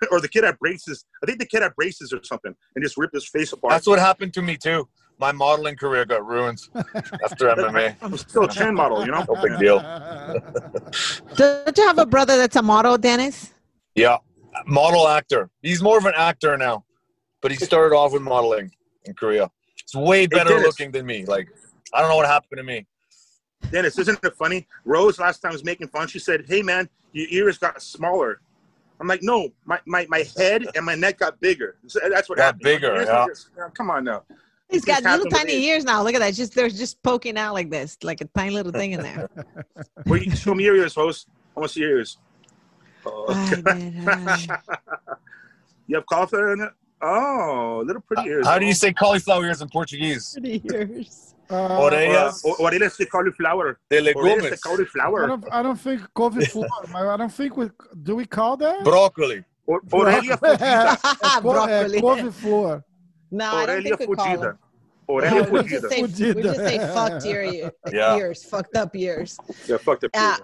or the kid had braces. I think the kid had braces or something, and just ripped his face apart. That's what happened to me too. My modeling career got ruined after MMA. I'm still a chin model, you know. No big deal. Don't you have a brother that's a model, Dennis? Yeah. Model actor. He's more of an actor now, but he started off with modeling in Korea. He's way better Dennis. looking than me. Like, I don't know what happened to me. Dennis, isn't it funny? Rose last time was making fun. She said, "Hey man, your ears got smaller." I'm like, "No, my, my, my head and my neck got bigger." That's what Got happened. bigger, My yeah. were just- come on now. He's This got little tiny age. ears now. Look at that. Just they're just poking out like this, like a tiny little thing in there. Well, you show me your ears, host. I want to see your ears. Oh. Man, you have cauliflower in it? Oh, little pretty ears. How do you say cauliflower ears in Portuguese? ay. Ears. Uh, Orelhas Uh, orelhas de cauliflower. de Orelhas de legumes. I cauliflower. don't, I don't think COVID floor. I don't think we do we call that Broccoli. Or, orelha fugida. Co- uh, Broccoli. COVID floor. No, I don't Orelha think we call fugida. them. Orelha No, we just say we just say fucked your ear- Yeah. ears, fucked up ears. Yeah, fuck the Uh,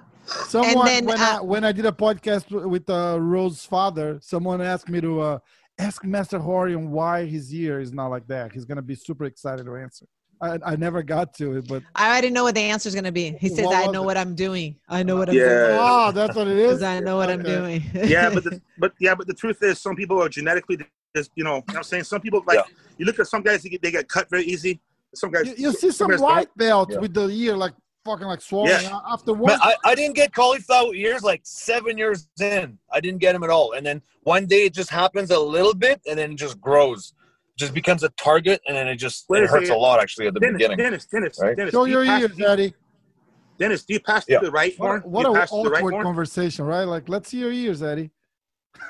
Someone then, when uh, I when I did a podcast with uh, Rose's father, someone asked me to uh, ask Master Rorion why his ear is not like that. He's gonna be super excited to answer. I, I never got to it, but I already know what the answer is going to be. He says, "I know it? what I'm doing. I know what I'm Yeah. doing." oh, that's what it is. I know what I'm doing. yeah, but the, but yeah, but the truth is, some people are genetically just you know, you know what I'm saying. Some people like Yeah. you look at some guys they get, they get cut very easy. Some guys You, you see some guys white belts Yeah. with the ear like fucking like swollen Yeah. after one. Man, I, I didn't get cauliflower ears like seven years in. I didn't get them at all. And then one day it just happens a little bit and then it just grows. Just becomes a target and then it just it a hurts a lot actually at the Dennis, beginning. Dennis, Dennis, Right? Dennis. Show do you your pass- ears, Daddy. Dennis, do you pass Yeah. to the right more? What, what an pass right awkward more? conversation, right? Like, let's see your ears, Eddie.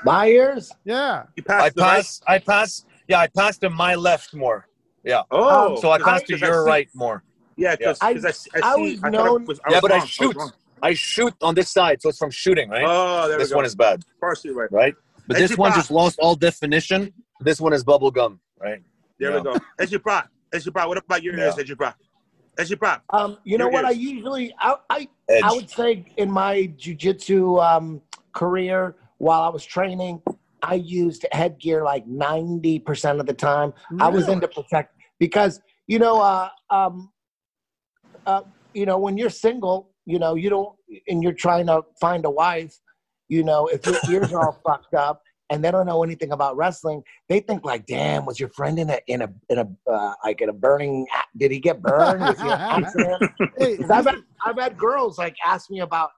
My ears? Yeah. You pass I to the right? pass I pass yeah, I pass to my left more. Yeah. Oh, So I pass to 'cause I your see- right more. Yeah, because I- I, I, see. I I was thought known- it was, I Yeah, was but I wrong. was shoot. wrong. I shoot on this side, so it's from shooting, right? Oh, there this we go. one is bad, partially right. right? But As this you one pass. just lost all definition. This one is bubble gum, right? There Yeah. we go. As you brought, as you brought. What about your ears? Yeah. As you brought, as you brought. Um, you know Your what? I usually I I, Edge. I would say in my jujitsu um, career while I was training, I used headgear like ninety percent of the time. I was Really? into protect because you know uh, um, uh, you know, when you're single, you know, you don't, and you're trying to find a wife, you know, if your ears are all fucked up and they don't know anything about wrestling, they think like, damn, was your friend in a in a in a uh, like in a burning? Did he get burned? Was he an accident? I've had I've had girls like ask me about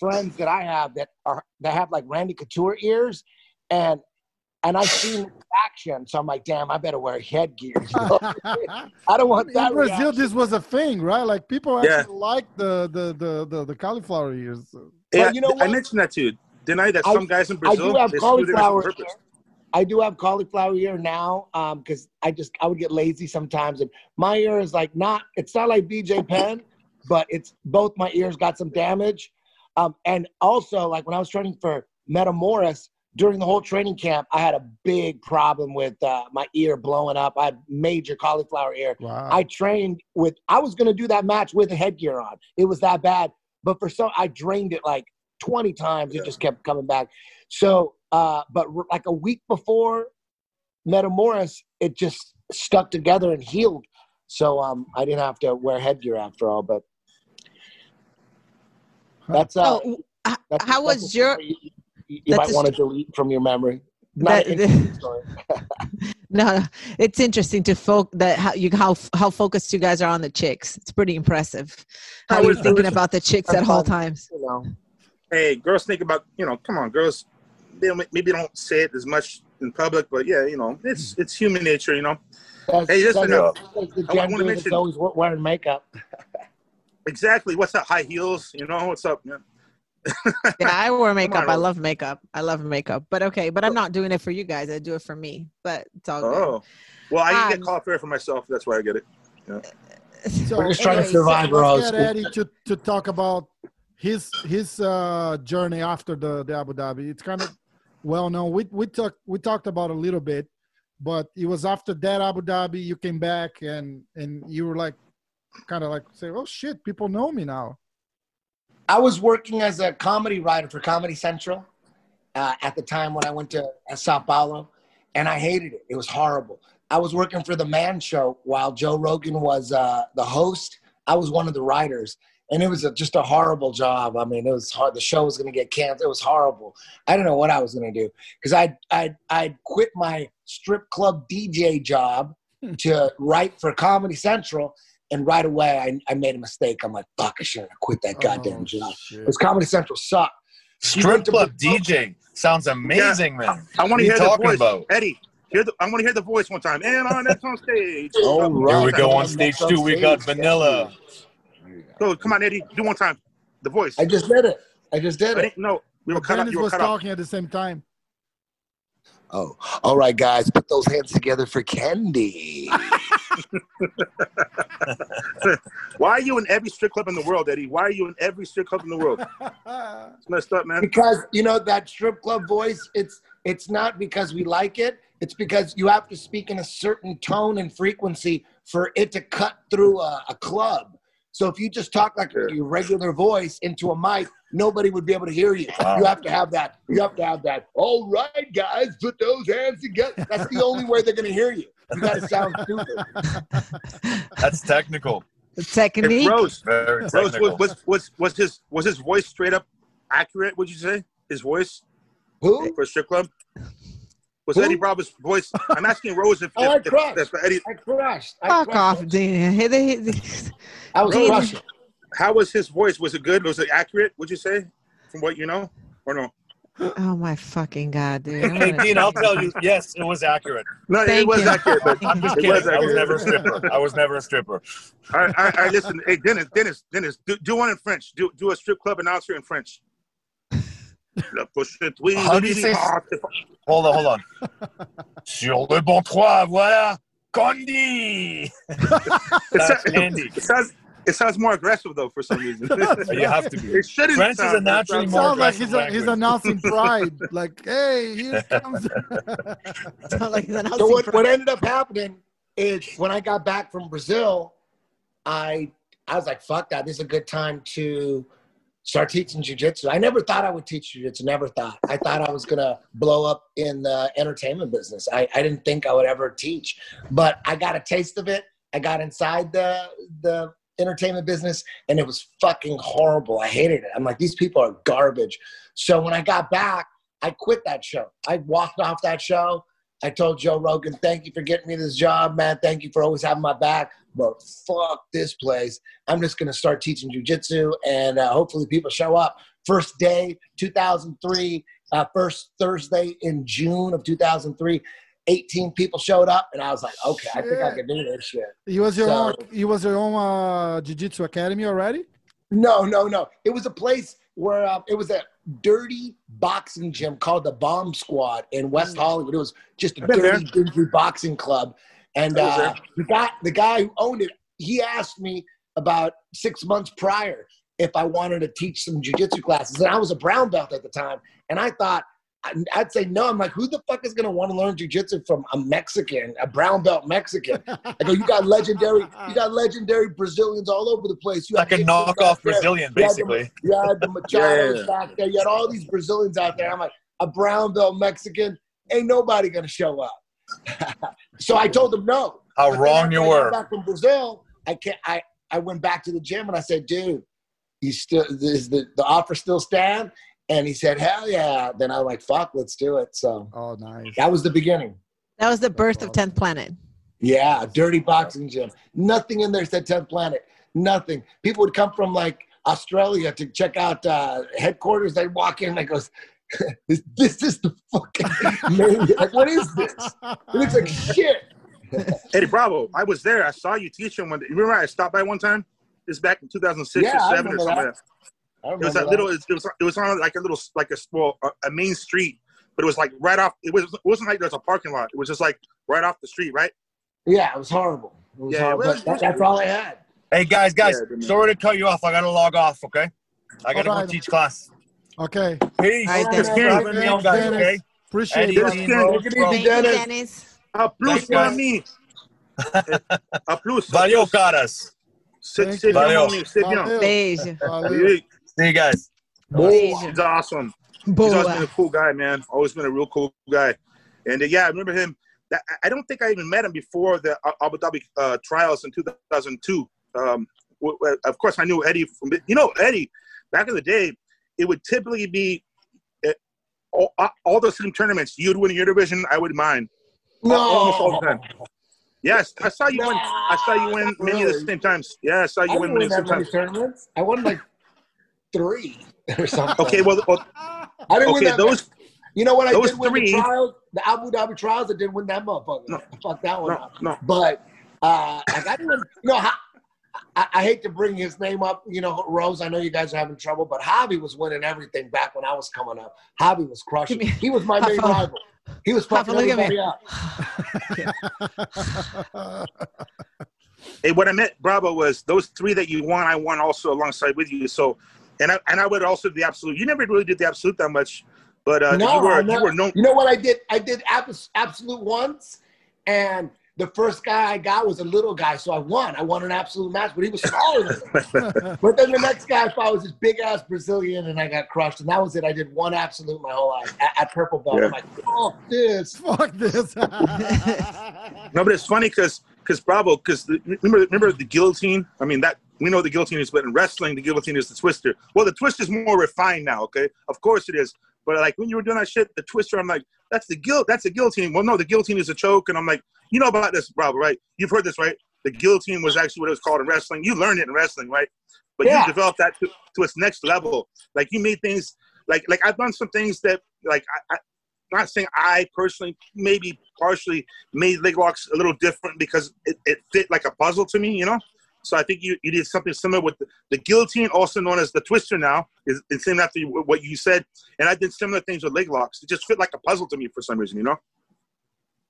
friends that I have that are that have like Randy Couture ears, and and I've seen action, so I'm like, damn, I better wear headgear. you know? I don't want that. in Brazil, reaction. this was a thing, right? Like people Yeah. actually like the the the the, the cauliflower ears. Yeah, you know what? I mentioned that too. you. Didn't I? That I- some guys in I Brazil do have they screw their ears on cauliflower. purpose. ear. I do have cauliflower ear now, um, because I just I would get lazy sometimes, and my ear is like not. It's not like BJ Penn, but it's both my ears got some damage, um, and also like when I was training for Metamoris during the whole training camp, I had a big problem with uh, my ear blowing up. I had major cauliflower ear. Wow. I trained with. I was gonna do that match with a headgear on. It was that bad, but for some, I drained it like 20 times. It just kept coming back. So, uh, but r- like a week before Metamoris, it just stuck together and healed. So um, I didn't have to wear headgear after all. But that's uh, Oh, that's, how that's was your? you, you- you might want to delete from your memory. Not That- an interesting story. No, no, it's interesting to folk that how you how how focused you guys are on the chicks. It's pretty impressive. How How you're is- thinking about the chicks at all times. You know, Hey, girls think about you know. Come on, girls. They don't, maybe don't say it as much in public, but yeah, you know, it's it's human nature, you know. that's, Hey, listen, that's, that's the I wanna gender that's mention- always we- wearing makeup. Exactly. What's up? High heels. You know what's up? Man? Yeah, I wear makeup. I love makeup. I love makeup. But okay, but I'm not doing it for you guys. I do it for me. But it's all good. Oh, well, I Um, get cauliflower for myself. That's why I get it. So, We're just trying to anyways, survive, let's Rose. get Eddie to, to talk about his his uh, journey after the, the Abu Dhabi. It's kind of well known. We we talked we talked about a little bit, but it was after that Abu Dhabi you came back and and you were like kind of like say, oh shit, people know me now. I was working as a comedy writer for Comedy Central uh, at the time when I went to uh, Sao Paulo, and I hated it. It was horrible. I was working for the Man Show while Joe Rogan was uh, the host. I was one of the writers, and it was a, just a horrible job. I mean, it was hard. The show was going to get canceled. It was horrible. I didn't know what I was going to do because I I I quit my strip club DJ job to write for Comedy Central, and right away I, I made a mistake. I'm like, fuck, I shouldn't have quit that oh, goddamn Oh, job. shit. Because Comedy Central sucked. Strip to club Brazil- DJ sounds amazing, man. I want to are you hear the voice, about? Eddie. Hear the, I want to hear the voice one time. And on that's on stage. All Up, right. Here we go on That's stage on two. We got. Vanilla. Go, come on, Eddie. Do one time. The voice. I just did it. I just did it. didn't know. We were cut out. You were was cut out. talking at the same time. Oh, all right, guys, put those hands together for Candy. Why are you in every strip club in the world, Eddie? Why are you in every strip club in the world? It's messed up, man. because you know that strip club voice. It's it's not because we like it. It's because you have to speak in a certain tone and frequency for it to cut through a, a club. So if you just talk like your regular voice into a mic, nobody would be able to hear you. You have to have that. You have to have that. All right, guys, put those hands together. That's the only way they're going to hear you. You got to sound stupid. That's technical. The If technique. Rose, Very Rose technical. was, was was was his was his voice straight up accurate? Would you say his voice Who? for a strip club? Was Who? Eddie Bravo's voice? I'm asking Rose if, Oh, I if, if, crushed. if Eddie. I crushed. I Fuck crushed. off, Dean. Hey, they- they- I was Dean. crushing. How was his voice? Was it good? Was it accurate? Would you say, from what you know, or no? Oh my fucking god, dude. I'm Hey, gonna- Dean, I'll tell you. Yes, it was accurate. No, it was you. accurate, but I'm just kidding. was I was never a stripper. I was never a stripper. All right, all right, all right, listen, hey Dennis, Dennis, Dennis, do, do one in French. Do do a strip club announcer in French. La pochette, oui, How do you oui, say- ah, Hold on, hold on. Sur le bon trois, voilà. Condi. It, That's sounds, Candy. it sounds it sounds more aggressive though for some reason. You have to be. it shouldn't. French is a naturally it more Sounds like he's, a, he's announcing pride. like, hey, here comes. Like he's announcing So what, for- what ended up happening is when I got back from Brazil, I I was like, fuck that. This is a good time to start teaching jujitsu. I never thought I would teach jujitsu. Never thought. I thought I was gonna blow up in the entertainment business. I, I didn't think I would ever teach. But I got a taste of it. I got inside the the entertainment business, and it was fucking horrible. I hated it. I'm like, these people are garbage. So when I got back, I quit that show. I walked off that show. I told Joe Rogan, thank you for getting me this job, man. Thank you for always having my back. But fuck this place. I'm just going to start teaching jujitsu and uh, hopefully people show up. First day, 2003, uh, first Thursday in June of 2003. 18 people showed up, and I was like, okay, I think I can do this shit. You was your So- own. You was your own uh, jiu-jitsu academy already. No, no, no. It was a place where uh, it was a dirty boxing gym called the Bomb Squad in West Hollywood. It was just a I've been dirty, dingy boxing club. And uh, the guy, the guy who owned it, he asked me about six months prior if I wanted to teach some jujitsu classes, and I was a brown belt at the time. And I thought I'd- say no. I'm like, who the fuck is gonna want to learn jujitsu from a Mexican, a brown belt Mexican? I go, you got legendary, you got legendary Brazilians all over the place. You Like a knockoff there. Brazilian, You had the- basically. You had the Machados Yeah. back there. You had all these Brazilians out there. I'm like, a brown belt Mexican, ain't nobody gonna show up. So I told them no. How But wrong you were. Back from Brazil, I can't. I I went back to the gym and I said, dude, you still is the the offer still stand? And he said, hell yeah. Then I'm like, fuck, let's do it. So Oh, nice. that was the beginning. That was the birth of 10th Planet. Yeah, dirty boxing gym. Nothing in there said 10th Planet. Nothing. People would come from like Australia to check out uh, headquarters. They'd walk in and they goes, this, this is the fucking main. Like, what is this? It looks like shit. Eddie Bravo, I was there. I saw you teaching one. You remember I stopped by one time? This back in 2006 Yeah, or I seven or something. that. Like that. I It was remember that that. little. It was it was on like a little like a small a, a main street, but it was like right off. It was it wasn't like there's a parking lot. It was just like right off the street, right? Yeah, it was horrible. It was Yeah, horrible. well, But that, that's all I had. Hey guys, guys, Yeah, sorry to cut you off. I gotta log off. Okay, I gotta Alright. go teach class. Okay. Peace. All right, Thanks Dennis. for having me on, guys. Dennis. Okay. Appreciate Eddie, it. Dennis Dean, King. Rose, Take it bro. easy, Thank you, Dennis. Dennis. A plus Thanks, para guys. A plus. Valeu, caras. Sit, Thank sit you. Valeu. homie. Sit down. Valeu. Beijo. Valeu. See you guys. Beijo. He's awesome. He's always been a cool guy, man. Always been a real cool guy. And uh, yeah, I remember him. That, I- I don't think I even met him before the uh, Abu Dhabi uh, trials in 2002. Um, w- w- of course, I knew Eddie from you know Eddie back in the day. It would typically be uh, all, uh, all the same tournaments. You'd win your division, I would mine. No. Almost all the time. Yes, I saw you win. I saw you win many of the same times. Yeah, I saw I you win many of the that same many times. tournaments. I won like three or something. Okay, well, well I didn't win okay, that those You know what I did win three- the trials, the Abu Dhabi trials. I didn't win that motherfucker. No. Fuck that one no, up. no. But uh, I didn't. You know, how, I, I hate to bring his name up. You know, Rose. I know you guys are having trouble, but Javi was winning everything back when I was coming up. Javi was crushing. Me- He was my main rival. He was Rafa, fucking look me. everybody up. Hey, what I meant, Bravo, was those three that you won, I won also alongside with you. So, and I and I would also do the absolute. You never really did the absolute that much, but uh, No, you were I you were known. You know what I did? I did abs- absolute once, and the first guy I got was a little guy, so I won. I won an absolute match, but he was smaller than me. But then the next guy I fought was this big ass Brazilian, and I got crushed. And that was it. I did one absolute my whole life at, at purple belt. Yeah. I'm like, oh, this. Fuck this. No, but it's funny because because Bravo because remember remember the guillotine. I mean that we know the guillotine is, but in wrestling the guillotine is the twister. Well, the twister is more refined now. Okay, of course it is. But like when you were doing that shit, the twister, I'm like, that's the guilt. That's the guillotine. Well, no, the guillotine is a choke, and I'm like, you know about this, Bravo, right? You've heard this, right? The guillotine was actually what it was called in wrestling. You learned it in wrestling, right? But Yeah. you developed that to, to its next level. Like you made things like like I've done some things that like I, I not saying I personally maybe partially made leg locks a little different because it, it fit like a puzzle to me, you know. So I think you, you did something similar with the, the guillotine, also known as the twister. Now is it's named after what you said, and I did similar things with leg locks. It just fit like a puzzle to me for some reason, you know.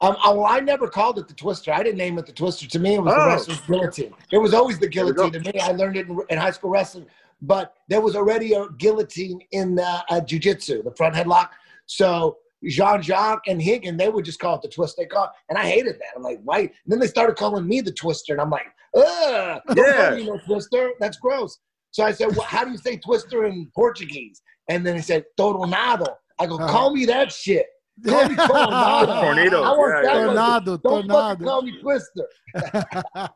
Um, I, well, I never called it the twister. I didn't name it the twister. To me, it was the Oh. wrestler's guillotine. It was always the guillotine to me. I learned it in, in high school wrestling, but there was already a guillotine in uh, uh, jiu-jitsu, the front headlock. So Jean-Jacques and Rigan, they would just call it the twist. They call, and I hated that. I'm like, why? And then they started calling me the twister, and I'm like, ugh, Yeah. call me no twister. That's gross. So I said, well, how do you say twister in Portuguese? And then he said, toronado. I go, Uh-huh. call me that shit. Call me Tornado. Tornado, I want yeah, that yeah. one. Tornado, Don't fucking tornado. call me Twister.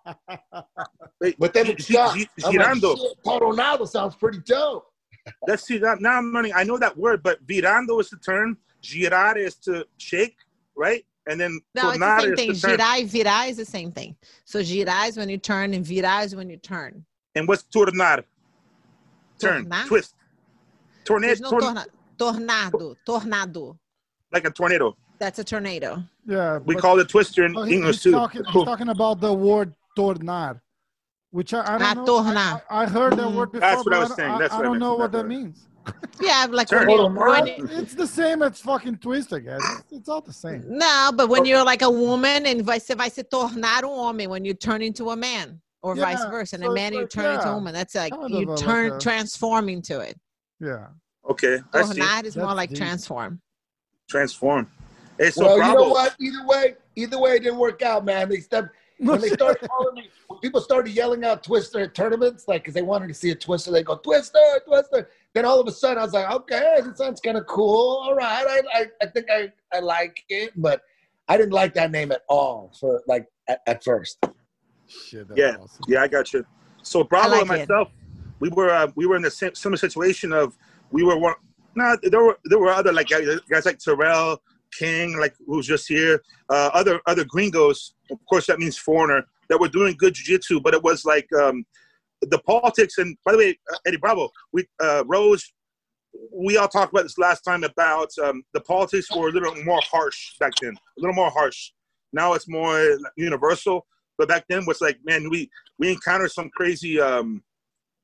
Wait, But then it's stuck. gi- like, girando. shit, Tornado sounds pretty dope. Let's see that now. I'm learning. I know that word, but virando is the turn. Girar is to shake, right? And then No, it's the same thing. to turn. Girar, virar is the same thing. So girar is when you turn, and virar is when you turn. And what's tornar? Turn, Tornar? twist. Tornado, no torn, torna- tornado, tornado. like a tornado. That's a tornado. Yeah, We call it twister in but he- English he's too. Talking, he's talking about the word tornar, which I, I Ah, don't know. I, tornar. I I heard that Mm. word before. That's what but I was saying. I, That's I what I don't meant. know what That's that what means. Yeah, like Turn. when you, when you- It's the same as fucking twist, I guess. It's, it's all the same. no, but when you're like a woman and vai, você vai se tornar um homem when you turn into a man, or vice versa, and so a it's man you like, turn into a woman. That's like kind you turn like a- transform into it. Yeah. Okay, I see. Tornar is more like deep. transform. Transform. Hey, so well, you know what? Either way, either way, it didn't work out, man. They stepped when they started calling me. When people started yelling out Twister at tournaments, like because they wanted to see a Twister, they go Twister, Twister. Then all of a sudden, I was like, okay, this sounds kind of cool. All right, I, I, I think I, I like it, but I didn't like that name at all for like at, at first. Shit, Yeah. awesome. Yeah, I got you. So Bravo like and it. myself, we were uh, we were in the same similar situation of we were one. No, there were there were other like guys, guys like Terrell King, like who's just here. Uh, other other gringos, of course, that means foreigner that were doing good jiu-jitsu, but it was like um, the politics. And by the way, uh, Eddie Bravo, we uh, Rose. We all talked about this last time about um, the politics were a little more harsh back then, a little more harsh. Now it's more universal, but back then was like, man, we we encountered some crazy um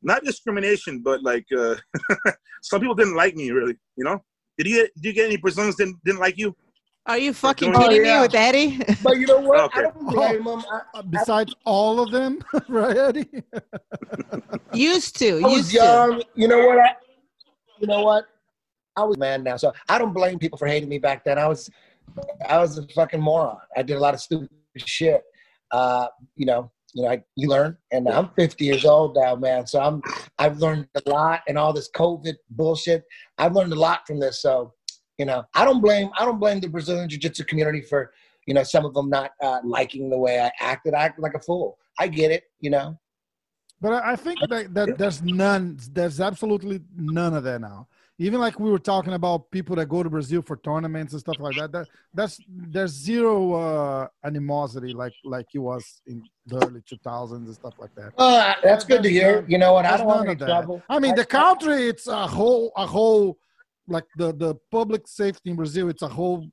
not discrimination but like uh some people didn't like me really you know did you get did you get any brazilians didn't didn't like you Are you fucking doing- kidding Oh, yeah. me with Eddie? But you know what? Okay. I don't blame them. I, Uh, besides all of them, right, Eddie? used to, I was used to. You know what? I, you know what? I was a man now, so I don't blame people for hating me back then. I was, I was a fucking moron. I did a lot of stupid shit. Uh, you know, you know, I, you learn, and I'm 50 years old now, man. So I'm, I've learned a lot, and all this COVID bullshit. I've learned a lot from this. So, you know, I don't blame, I don't blame the Brazilian Jiu-Jitsu community for, you know, some of them not uh, liking the way I acted. I acted like a fool. I get it, you know. But I think that, that there's none, there's absolutely none of that now. Even like we were talking about people that go to Brazil for tournaments and stuff like that. That that's there's zero uh, animosity like like it was in the early 2000s and stuff like that. Uh, that's good to hear. You know what? I don't want any trouble. I mean, I- the country, it's a whole, a whole, like the the public safety in Brazil, it's a whole,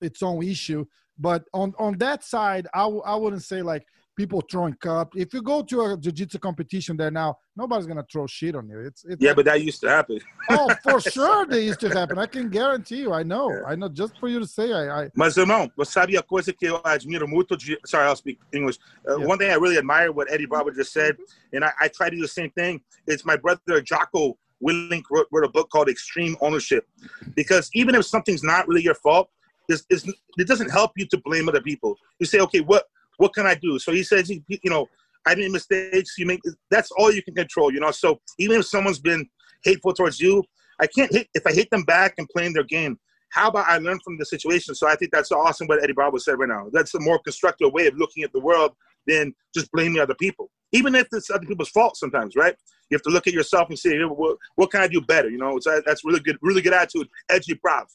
its own issue. But on on that side, I w- I wouldn't say like people throwing cup. If you go to a jiu-jitsu competition there now, nobody's gonna throw shit on you. It's, it's yeah but that used to happen oh for sure they used to happen. I can guarantee you. I know. I know. Just for you to say, I, I Mas, irmão, você sabe a coisa que eu admiro muito de... Sorry, I'll speak English. Uh, Yeah. One thing I really admire what Eddie Bravo just said, and I, I try to do the same thing, It's my brother Jocko Willink wrote, wrote a book called Extreme Ownership. Because even if something's not really your fault, this, this, it doesn't help you to blame other people. You say, okay, what, what can I do? So he says, you you know, I made mistakes. You make that's all you can control, you know. So even if someone's been hateful towards you, I can't hit if I hate them back and playing their game. How about I learn from the situation? So I think that's awesome what Eddie Bravo said right now. That's a more constructive way of looking at the world than just blaming other people. Even if it's other people's fault sometimes, right? You have to look at yourself and say, what, what can I do better? You know, it's, uh, that's really good, really good attitude. Edgy Brav.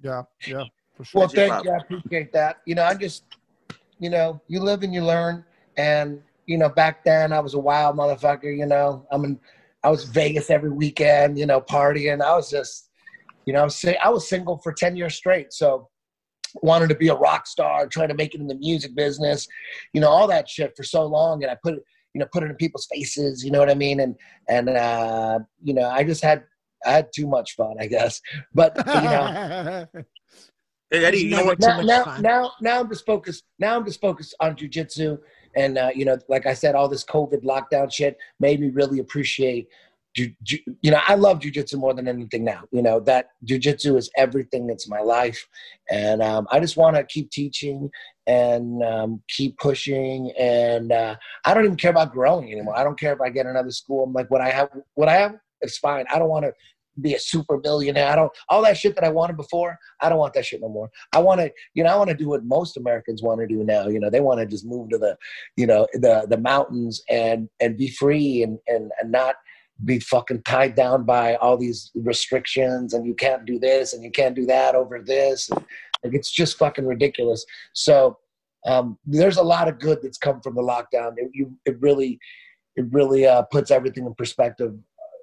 yeah yeah for sure. Well, Thank you. I appreciate that. You know, I just, you know, you live and you learn. And you know, back then I was a wild motherfucker. You know, I'm in, I was Vegas every weekend. You know, partying. I was just, you know, I was, I was single for ten years straight. So wanted to be a rock star, trying to make it in the music business. You know, all that shit for so long, and I put it, you know, put it in people's faces. You know what I mean? And and uh, you know, I just had. I had too much fun, I guess. But you know, Hey, Eddie, you know what? now, now, now, now I'm just focused. Now I'm just focused on jujitsu, and uh, you know, like I said, all this COVID lockdown shit made me really appreciate. Ju- ju- you know, I love jujitsu more than anything now. You know that jujitsu is everything. It's my life, and um, I just want to keep teaching and um, keep pushing. And uh, I don't even care about growing anymore. I don't care if I get another school. I'm like, what I have, what I have, it's fine. I don't want to be a super billionaire. I don't all that shit that I wanted before. I don't want that shit no more. I want to, you know, I want to do what most Americans want to do now. You know, they want to just move to the, you know, the the mountains and and be free and and, and not be fucking tied down by all these restrictions and you can't do this and you can't do that over this. Like it's just fucking ridiculous. So um, there's a lot of good that's come from the lockdown. It, you, it really, it really uh, puts everything in perspective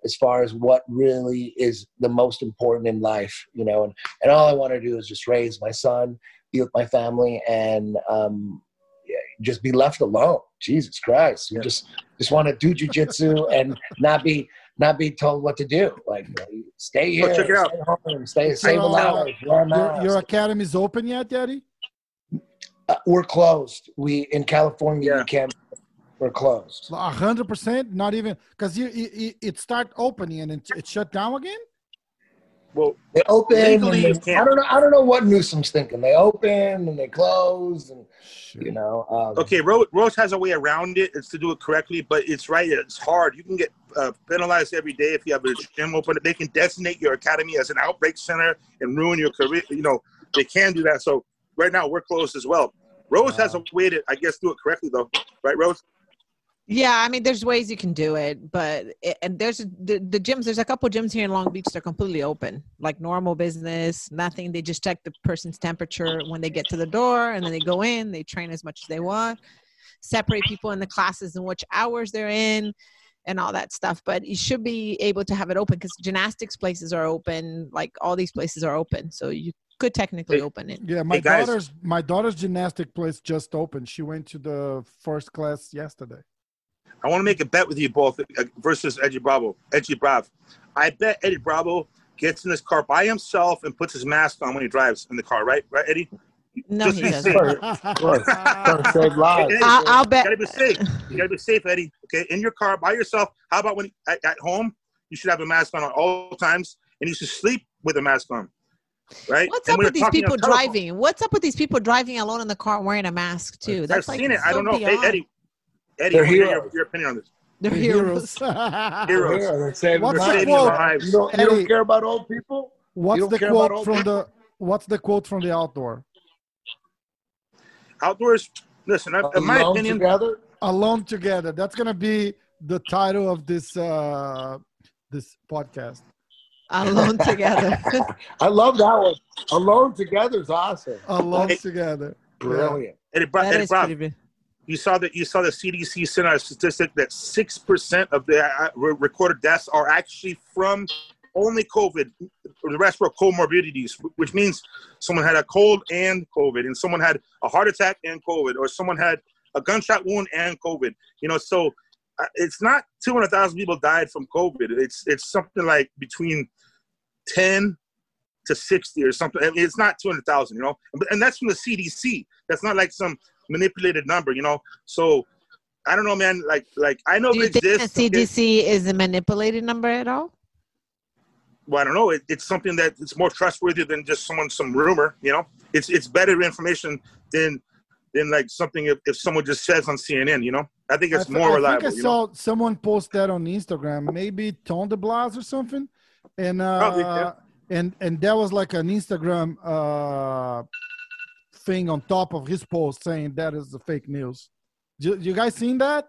as far as what really is the most important in life, you know. And, and all I want to do is just raise my son, be with my family, and um, just be left alone. Jesus Christ, you just just want to do jujitsu and not be not be told what to do. Like stay here, check it out. stay home, stay save a So, life, Your, mask. your academy's open yet, Daddy? Uh, we're closed. We in California, Yeah. you can't. We're closed. A hundred percent, not even because you it, it start opening and it, it shut down again. Well, They open. Legally, and they- I don't know. I don't know what Newsom's thinking. They open and they close, and Shit. you know. Um, okay, Rose, Rose has a way around it. It's to do it correctly, but it's right. It's hard. You can get uh, penalized every day if you have a gym open. They can designate your academy as an outbreak center and ruin your career. You know, they can do that. So right now we're closed as well. Rose has a way to, I guess, do it correctly though. Right, Rose? Yeah, I mean, there's ways you can do it, but it, and there's the, the gyms. There's a couple gyms here in Long Beach that are completely open, like normal business, nothing. They just check the person's temperature when they get to the door, and then they go in. They train as much as they want, separate people in the classes and which hours they're in, and all that stuff. But you should be able to have it open because gymnastics places are open. Like all these places are open, so you could technically Hey, open it. Yeah, my Hey, daughter's my daughter's gymnastic place just opened. She went to the first class yesterday. I want to make a bet with you both uh, versus Eddie Bravo. Eddie Bravo. I bet Eddie Bravo gets in his car by himself and puts his mask on when he drives in the car. Right, right, Eddie? No, Just he doesn't. safe. course. Gotta save lives. Eddie, I'll, I'll You gotta be safe. You gotta be safe, Eddie. Okay, in your car by yourself. How about when at, at home? You should have a mask on at all times, and you should sleep with a mask on. Right? What's And up with these people driving? What's up with these people driving alone in the car wearing a mask too? I've That's like seen it. I don't know. Hey. Eddie. Eddie, They're I wanna your, heroes. your opinion on this. They're The heroes. Heroes. Yeah, they're What's the quote? You don't, you Eddie. don't care about old people? What's the quote from people? the What's the quote from the outdoor? Outdoors. Listen, I- in my Alone opinion, together? Alone together. That's gonna be the title of this uh this podcast. alone together. I love that one. Alone together is awesome. Alone Hey. together. Brilliant. Eddie, Bra- that Eddie is Bravo, pretty big. You saw that you saw the CDC sent out a statistic that six percent of the uh, recorded deaths are actually from only COVID. The rest were comorbidities, which means someone had a cold and COVID, and someone had a heart attack and COVID, or someone had a gunshot wound and COVID. You know, so uh, it's not two hundred thousand people died from COVID. It's it's something like between ten to sixty or something. I mean, it's not two hundred thousand, you know, and that's from the CDC. That's not like some manipulated number, you know. So I don't know, man. Like, like I know Do you it think the exists. okay? CDC is a manipulated number at all? Well, I don't know. It, it's something that it's more trustworthy than just someone some rumor. You know, it's it's better information than than like something if, if someone just says on CNN. You know, I think it's I th- more I reliable. think I you know? saw someone post that on Instagram, maybe Tom DeBlass or something, and uh, Probably, yeah. and and that was like an Instagram uh thing on top of his post saying that is the fake news. You, you guys seen that?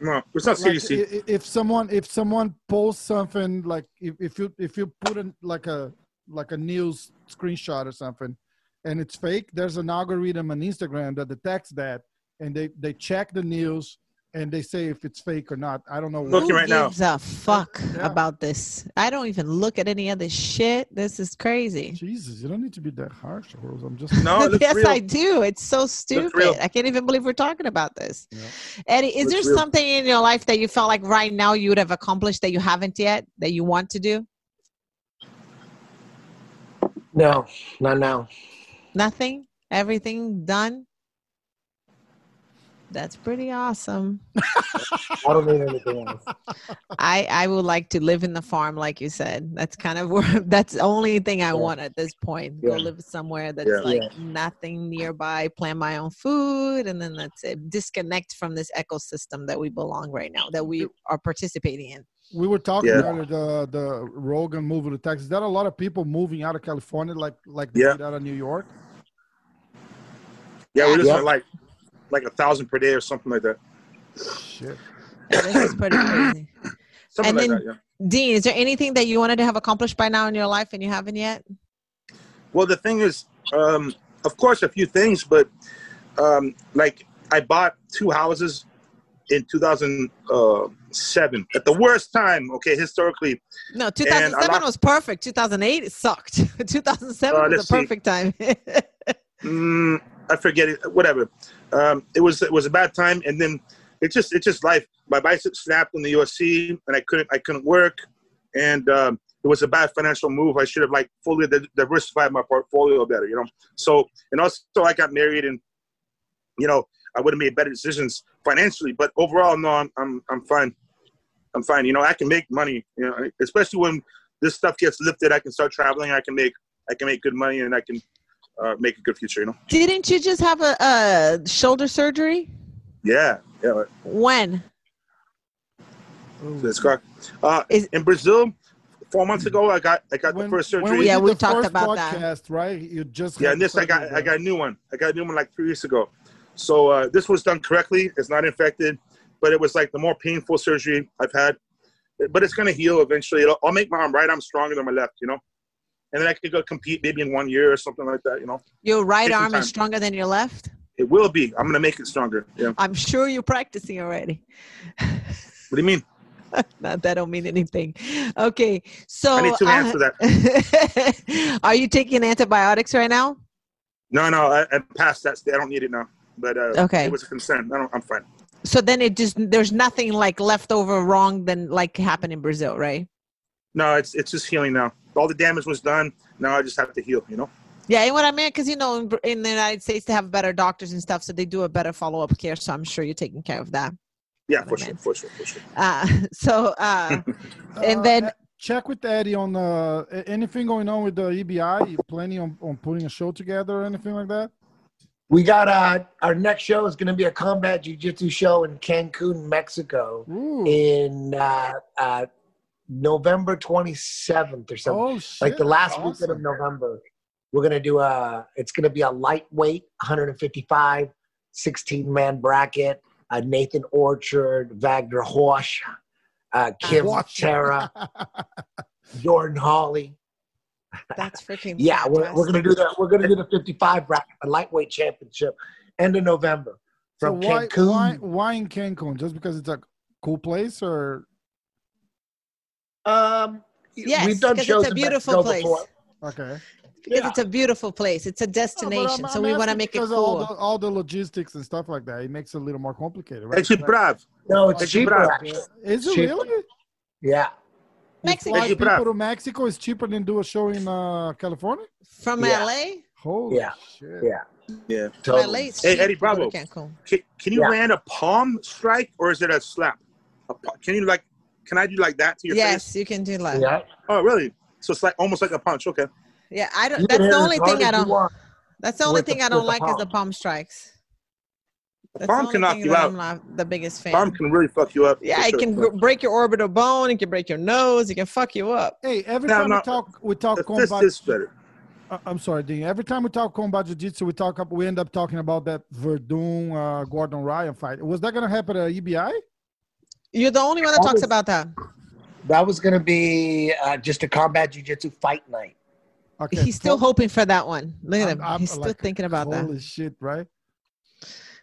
No, it's not Like, CDC. i- i- if someone if someone posts something like if, if you if you put in like a like a news screenshot or something and it's fake there's an algorithm on instagram that detects that and they they check the news and they say if it's fake or not i don't know Look- Looking Who right now. gives a fuck Yeah. about this? I don't even look at any of this shit. This is crazy. jesus you don't need to be that harsh Rose. i'm just no, yes, real. I do. It's so stupid. I can't even believe we're talking about this. Yeah. Eddie, is Looks there real. something in your life that you felt like right now you would have accomplished that you haven't yet that you want to do? No, not now. Nothing? Everything done? That's pretty awesome. I don't need anything else. I I would like to live in the farm, like you said. That's kind of where that's the only thing I Yeah. want at this point. Go live somewhere that's Yeah. like nothing nearby, plant my own food, and then that's it. Disconnect from this ecosystem that we belong right now, that we are participating in. We were talking Yeah. earlier the the Rogan moving to Texas. Is that a lot of people moving out of California, like like they Yeah. did out of New York? Yeah, we're just Yeah. like like a thousand per day or something like that. Shit. Yeah, this is pretty crazy. Something And like then- that. Yeah. Dean, is there anything that you wanted to have accomplished by now in your life and you haven't yet? Well, the thing is, um, of course, a few things, but um, like I bought two houses in 2007 at the worst time. Okay, historically, No, 2007 lot- was perfect. 2008 it sucked. 2007 Uh, was let's the see. perfect time. mm, I forget it. Whatever. Um, it was it was a bad time, and then it just it's just life. My bicep snapped in the USC, and I couldn't I couldn't work, and um, it was a bad financial move. I should have like fully diversified my portfolio better, you know. So and also I got married, and you know I would have made better decisions financially. But overall, no, I'm I'm I'm fine. I'm fine. You know, I can make money. You know, especially when this stuff gets lifted, I can start traveling. I can make I can make good money, and I can uh, make a good future. You know. Didn't you just have a, a shoulder surgery? Yeah, yeah. When? That's correct. Uh, Is- in Brazil, four months ago, I got I got When- the first surgery. we Yeah, did we talked first about that. right? You just yeah, and this I got surgery, I got a new one. I got a new one like three weeks ago. So uh, this was done correctly. It's not infected, but it was like the more painful surgery I've had. But it's gonna heal eventually. It'll, I'll make my arm right. I'm stronger than my left. You know, and then I could go compete maybe in one year or something like that. You know, Your right Take arm is stronger than your left? it will be. I'm gonna make it stronger. Yeah. I'm sure you're practicing already. What do you mean? no, that don't mean anything. Okay, so I need uh, for that. are you taking antibiotics right now? No, no, I, I passed that. I don't need it now. But uh, Okay. it was a concern. I don't, I'm fine. So then it just there's nothing like left over wrong than like happened in Brazil, right? No, it's it's just healing now. All the damage was done. Now I just have to heal. You know. Yeah, and what I meant because you know in, in the United States they have better doctors and stuff, so they do a better follow up care. So I'm sure you're taking care of that. Yeah, for sure, for sure, for sure. Uh, so uh, and Uh, then uh, check with Eddie on uh, anything going on with the EBI. You planning on, on putting a show together or anything like that? We got uh, our next show is going to be a combat jiu-jitsu show in Cancun, Mexico, Ooh. in uh, uh, November 27th or something. oh shit! like the last awesome. weekend of November. We're gonna do a. It's gonna be a lightweight, 155, 16 man bracket. Uh, Nathan Orchard, Wagner Rocha, uh, Kim Horsch. Terra, Jordan Hawley. that's freaking Yeah, we're, we're gonna do that. We're gonna do the 55 bracket, the lightweight championship, end of November So from why, Cancun. why why in Cancun? Just because it's a cool place, or Um, Yes, we've done because shows it's a beautiful place. before. okay? because yeah. it's a beautiful place. It's a No, but I'm- destination, so I'm we want to make it because of all cool. the, all the logistics and stuff like that. It makes it a little more complicated, right? Hey, Chip Brav. No, it's It's cheaper. bravo. Actually. Is it cheaper. really? Yeah. You Mexico. fly Chip people to Mexico is cheaper than do a show in uh, California. From Yeah. LA, Holy Yeah. shit! Yeah. Yeah. Totally. LA, it's Hey, Eddie to go to Bravo. Can, can you Yeah. land a palm strike or is it a slap? A, pa- can you like? Can I do like that to your Yes, face? Yes, you can do that. Yeah. Oh, really? So it's like almost like a punch. Okay. Yeah, I don't. You That's the only thing I don't. want. That's the only with the- thing I don't the like is the palm. palm strikes. That's palm the can knock you out. I'm not the biggest fan. Palm can really fuck you up. yeah, it sure. can gr- break your orbital bone. It can break your nose. It can fuck you up. Hey, every No, time no. we talk, we talk The fist is better. Uh, I'm sorry, Dean. Every time we talk combat jiu-jitsu, we talk. up- We end up talking about that Verdun uh, Gordon Ryan fight. Was that gonna happen at EBI? You're the only one that That talks was- about that. That was going to be uh, just a combat jiu-jitsu fight night. Okay. He's still so- hoping for that one. Look at I'm- him. I'm He's still like, thinking about that. Holy shit! Right?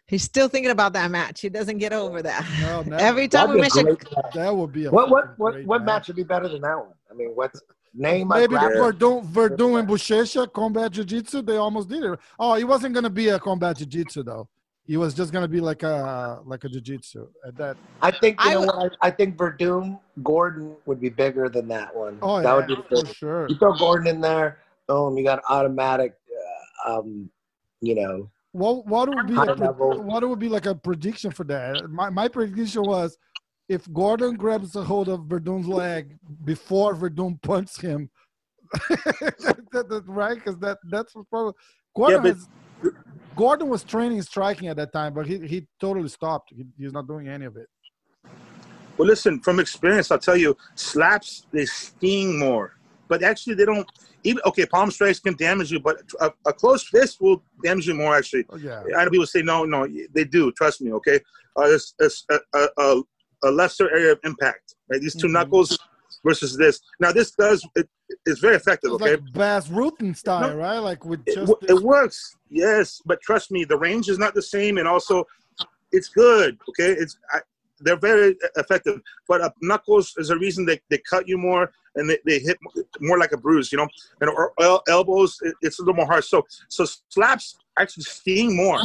He's still thinking about that match. He doesn't get over that. No, never. Every time That'd we be a mention. That would be a What what what great what match would be better than that one? I mean, what's name? a Maybe the grapple- Verdun, Verdun and Buchecha combat jiu-jitsu. They almost did it. Oh, it wasn't gonna be a combat jiu-jitsu though. It was just gonna be like a like a jiu-jitsu. At that. I think you I know would- what? I, I think Verdun Gordon would be bigger than that one. Oh that yeah, would be for big. sure. You throw Gordon in there, boom, you got automatic. Uh, um, you know, What what would be High a, what would be like a prediction for that? My my prediction was if Gordon grabs a hold of Verdun's leg before Verdun punched him, that, that- right? Because that that's what probably Gordon. but- has- Gordon was training striking at that time, but he, he totally stopped. He, he's not doing any of it. Well, listen, from experience, I'll tell you, slaps they sting more, but actually they don't. Even okay, palm strikes can damage you, but a, a close fist will damage you more. Actually, Oh, yeah. I know people say no, no, they do. Trust me, okay. Uh, it's, it's a, a, a, lesser area of impact. Right, these 2 Mhm. knuckles versus this. Now, this does it, it's very effective. It's Okay, like Bas Rutten style, No. right? Like with it, just this- it works, yes, but trust me, the range is not the same, and also, it's good. Okay, it's I, they're very effective, but uh, knuckles is a reason they, they cut you more and they, they hit more like a bruise, you know. And or, el- elbows, it, it's a little more harsh. So so slaps actually sting more,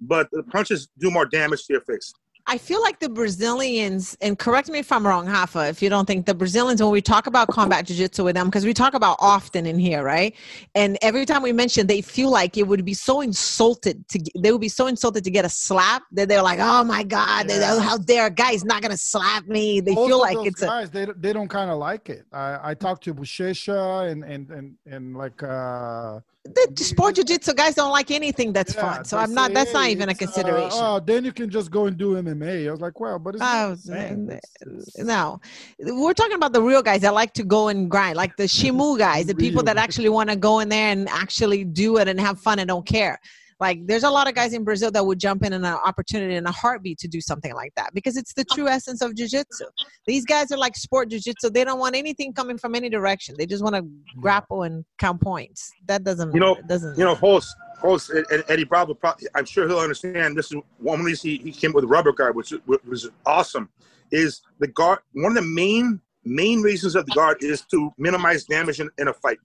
but the punches do more damage to your face. I feel like the Brazilians, and correct me if I'm wrong, Hafa, if you don't think the Brazilians, when we talk about combat jiu-jitsu with them, because we talk about often in here, right? And every time we mention, they feel like it would be so insulted to, they would be so insulted to get a slap that they're like, oh my God, they- Yeah. how dare a guy's not going to slap me. They feel like it's a, guys. They they don't kind of like it. I I talked to Buchecha and and and and like uh the sport jiu-jitsu guys don't like anything that's yeah, fun. So I'm not, say, that's not even a uh, consideration. oh, then you can just go and do MMA. I was like, well, but it's Oh, the same. n- It's- it's- no, we're talking about the real guys that like to go and grind, like the Shimu guys, the people that actually want to go in there and actually do it and have fun and don't care. Like, there's a lot of guys in Brazil that would jump in an opportunity in a heartbeat to do something like that because it's the true essence of jiu-jitsu. These guys are like sport jiu-jitsu. They don't want anything coming from any direction. They just want to grapple and count points. That doesn't, You know- it doesn't. You know, Holst, Holst, and- and Eddie Bravo. I'm sure he'll understand. This is one reason he, he came with rubber guard, which was- was awesome. Is the guard one of the main main reasons of the guard is to minimize damage in, in a fight.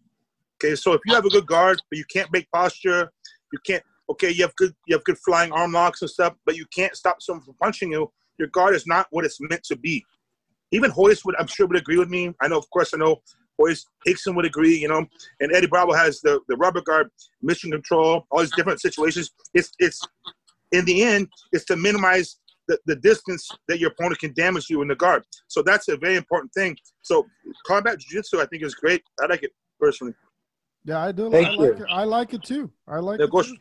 Okay, so if you have a good guard, but you can't make posture, you can't. Okay, you have good you have good flying arm locks and stuff, but you can't stop someone from punching you. Your guard is not what it's meant to be. Even Royce would, I'm sure, would agree with me. I know, of course, I know Royce Rickson would agree. You know, and Eddie Bravo has the the rubber guard, mission control, all these different situations. It's it's in the end, it's to minimize the, the distance that your opponent can damage you in the guard. So that's a very important thing. So combat jiu-jitsu, I think, is great. I like it personally. Yeah, I do. Thank I you. like it. I like it too. I like Yeah, it. go- too.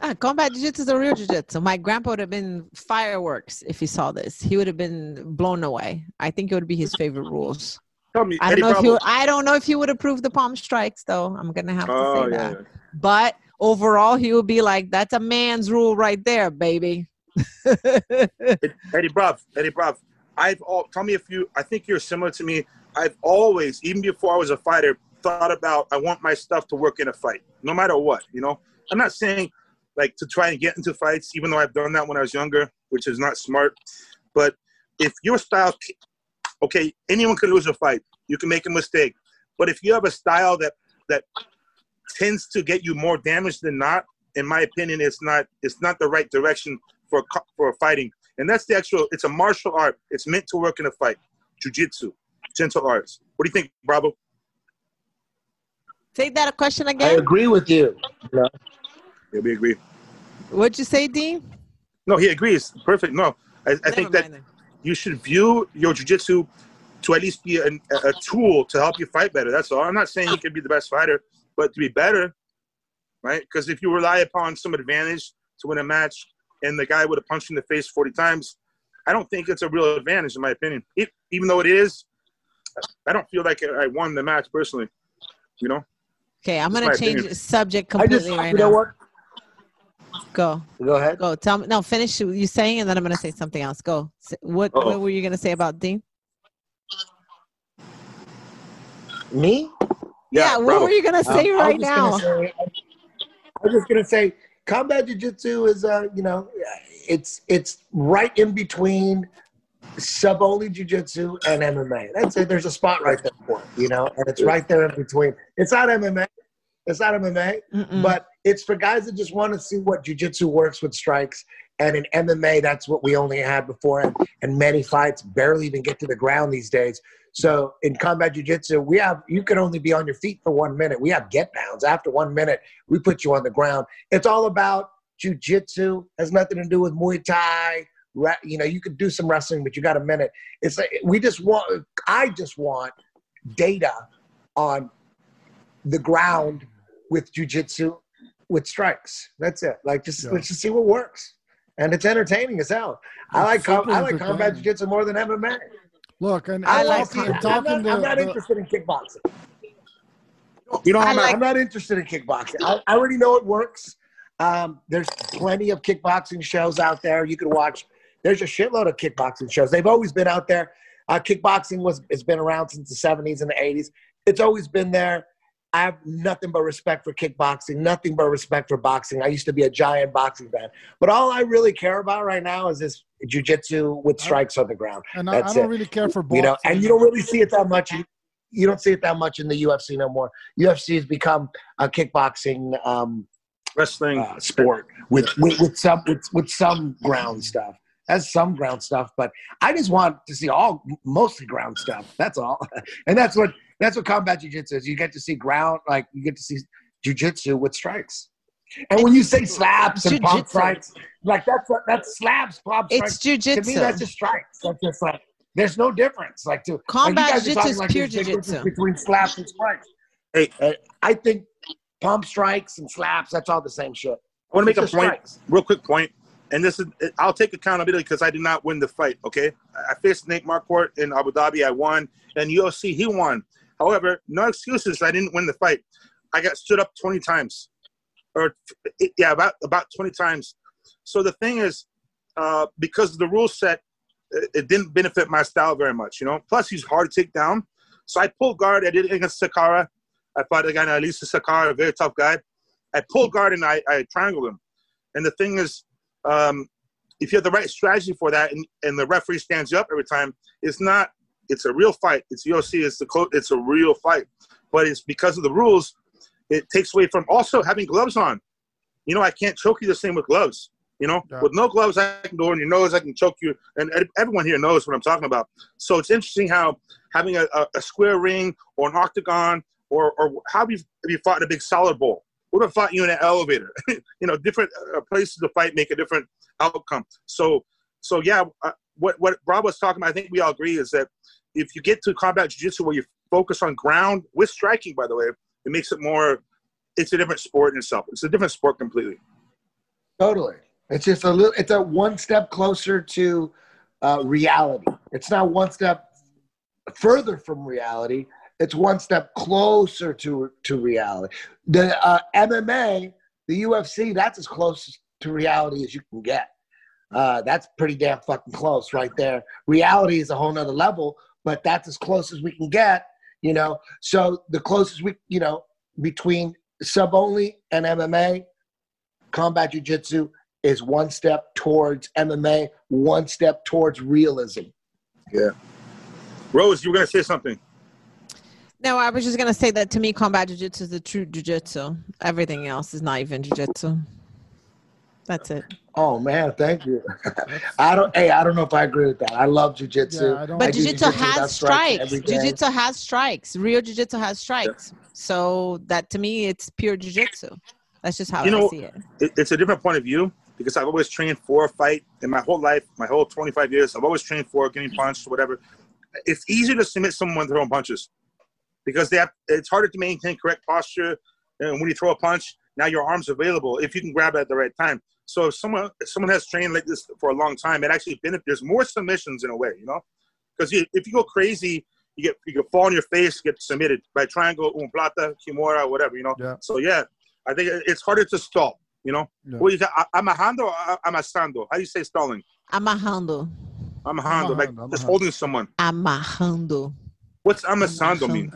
Ah, combat jiu-jitsu is a real jiu-jitsu. My grandpa would have been fireworks if he saw this. He would have been blown away. I think it would be his favorite rules. Tell me, I Eddie don't know if Bravo. you. I don't know if he would approve the palm strikes, though. I'm gonna have to Oh, say yeah, that. But overall, he would be like, "That's a man's rule right there, baby." Eddie Bravo, Eddie Bravo. I've all tell me if you. I think you're similar to me. I've always, even before I was a fighter, thought about I want my stuff to work in a fight, no matter what. You know, I'm not saying like to try and get into fights, even though I've done that when I was younger, which is not smart. But if your style, okay, anyone can lose a fight. You can make a mistake, but if you have a style that that tends to get you more damage than not, in my opinion, it's not it's not the right direction for for fighting. And that's the actual. It's a martial art. It's meant to work in a fight. Jiu-jitsu, gentle arts. What do you think, Bravo? say that a question again. I agree with you. you know? Yeah, we agree. What'd you say, Dean? No, he agrees. Perfect. No, I, I think that then. you should view your jiu-jitsu to at least be a, a tool to help you fight better. That's all. I'm not saying you can be the best fighter, but to be better, right? Because if you rely upon some advantage to win a match, and the guy would have punched you in the face 40 times, I don't think it's a real advantage, in my opinion. It, even though it is, I don't feel like I won the match personally. You know, Okay, I'm gonna change opinion. the subject I just, completely right you know what? Go, Go ahead. go. Tell me. No, finish what you saying, and then I'm gonna say something else. Go. What, Uh-oh. what were you gonna say about Dean? Me? Yeah. what Bravo. were you gonna say Um, I was right just gonna now? say- I was just gonna say, combat jiu-jitsu is, uh, you know, it's it's right in between sub-only jiu-jitsu and MMA. That's it. There's a spot right there for it, you know, and it's right there in between. It's not MMA. It's not MMA, Mm-mm. but it's for guys that just want to see what jiu-jitsu works with strikes. And in MMA, that's what we only had before, and, and many fights barely even get to the ground these days. So in combat jujitsu, we have you can only be on your feet for one minute. We have get downs. After one minute, we put you on the ground. It's all about jujitsu. Has nothing to do with Muay Thai. You know, you could do some wrestling, but you got a minute. It's like we just want. I just want data on the ground with jujitsu with strikes. That's it. Like just Yeah. let's just see what works. And it's entertaining as hell. I like com- I like combat entertaining. jiu-jitsu more than MMA. Look, and I and like. talking, I'm and talking not, I'm to not the- interested in kickboxing. You know, I I'm like- I'm not interested in kickboxing. I, I already know it works. Um, there's plenty of kickboxing shows out there you can watch. There's a shitload of kickboxing shows. They've always been out there. Uh, kickboxing was has been around since the 70s and the 80s. It's always been there. I have nothing but respect for kickboxing, nothing but respect for boxing. I used to be a giant boxing fan, but all I really care about right now is this jujitsu with strikes on the ground. and I, I don't it. really care for boxing. You know, and you don't really see it that much. You don't see it that much in the UFC no more. UFC has become a kickboxing um, wrestling. uh, sport with, with with some with, with some ground stuff. Has some ground stuff, but I just want to see all mostly ground stuff. That's all, and that's what that's what combat jiu-jitsu is. You get to see ground, like you get to see jiu-jitsu with strikes. And when you say slaps and pump Jiu-jitsu. strikes, like that's what that's slaps, pump strikes. It's To me, that's jujitsu. just strikes. That's just like there's no difference. Like to Combat like you guys jiu-jitsu is like pure there's jiu-jitsu. between slaps and strikes. Hey. Uh, I think pump strikes and slaps that's all the same shit. I want to make a point, strikes. real quick point. point, and this is I'll take accountability because I did not win the fight. Okay, I I faced Nate Marquardt in Abu Dhabi. I won, and UFC he won. However, no excuses. I didn't win the fight. I got stood up twenty times, or yeah, about about twenty times. So the thing is, uh, because the rule set, it, it didn't benefit my style very much. You know. Plus, he's hard to take down. So I pulled guard. I did it against Sakara. I fought a guy named Alessio Sakara, a very tough guy. I pulled guard and I, I triangled him. And the thing is, um, if you have the right strategy for that, and, and the referee stands you up every time, it's not. It's a real fight. It's UFC. It's the clo- It's a real fight. But it's because of the rules. It takes away from also having gloves on. You know, I can't choke you the same with gloves. You know, Yeah. with no gloves, I can go in your nose. I can choke you, and everyone here knows what I'm talking about. So it's interesting how having a, a, a square ring or an octagon, or or how have you, have you fought in a big solid bowl? What if I fought you in an elevator? you know, different uh, places to fight make a different outcome. So, so yeah, uh, what what Rob was talking about, I think we all agree is that if you get to combat jiu-jitsu where you focus on ground with striking, by the way, it makes it more. It's a different sport in itself. It's a different sport completely. Totally. It's just a little. It's a one step closer to uh, reality. It's not one step further from reality. It's one step closer to to reality. The uh, MMA, the UFC, that's as close to reality as you can get. Uh, that's pretty damn fucking close right there. Reality is a whole nother level, but that's as close as we can get. You know, so the closest we, you know, between sub only and MMA, combat jiu-jitsu is one step towards MMA, one step towards realism. Yeah. Rose, you were gonna say something. No, I was just gonna say that to me, combat jujitsu is the true jujitsu. Everything else is not even jujitsu. That's it. Oh man, thank you. I don't. Hey, I don't know if I agree with that. I love jujitsu. Yeah, But I do jujitsu jujitsu has strikes every strikes. Jujitsu has strikes. Real jujitsu has strikes. So that to me, it's pure jujitsu. That's just how You I know- see it. it, it's a different point of view because I've always trained for a fight in my whole life, my whole 25 years. I've always trained for getting punched or whatever. It's easier to submit someone throwing punches because they have, it's harder to maintain correct posture. And when you throw a punch, now your arm's available if you can grab it at the right time. So if someone if someone has trained like this for a long time, it actually benefits. There's more submissions in a way, you know, because if you go crazy, you get you can fall on your face, get submitted by triangle, omoplata, kimura, whatever, you know. Yeah. So yeah, I think it's harder to stall. You know, Yeah. what you got? Amahando or a- amasando? How do you say stalling? Amahando. Amahando, like Amahando, just amahando. holding someone. Amahando. What's amasando mean?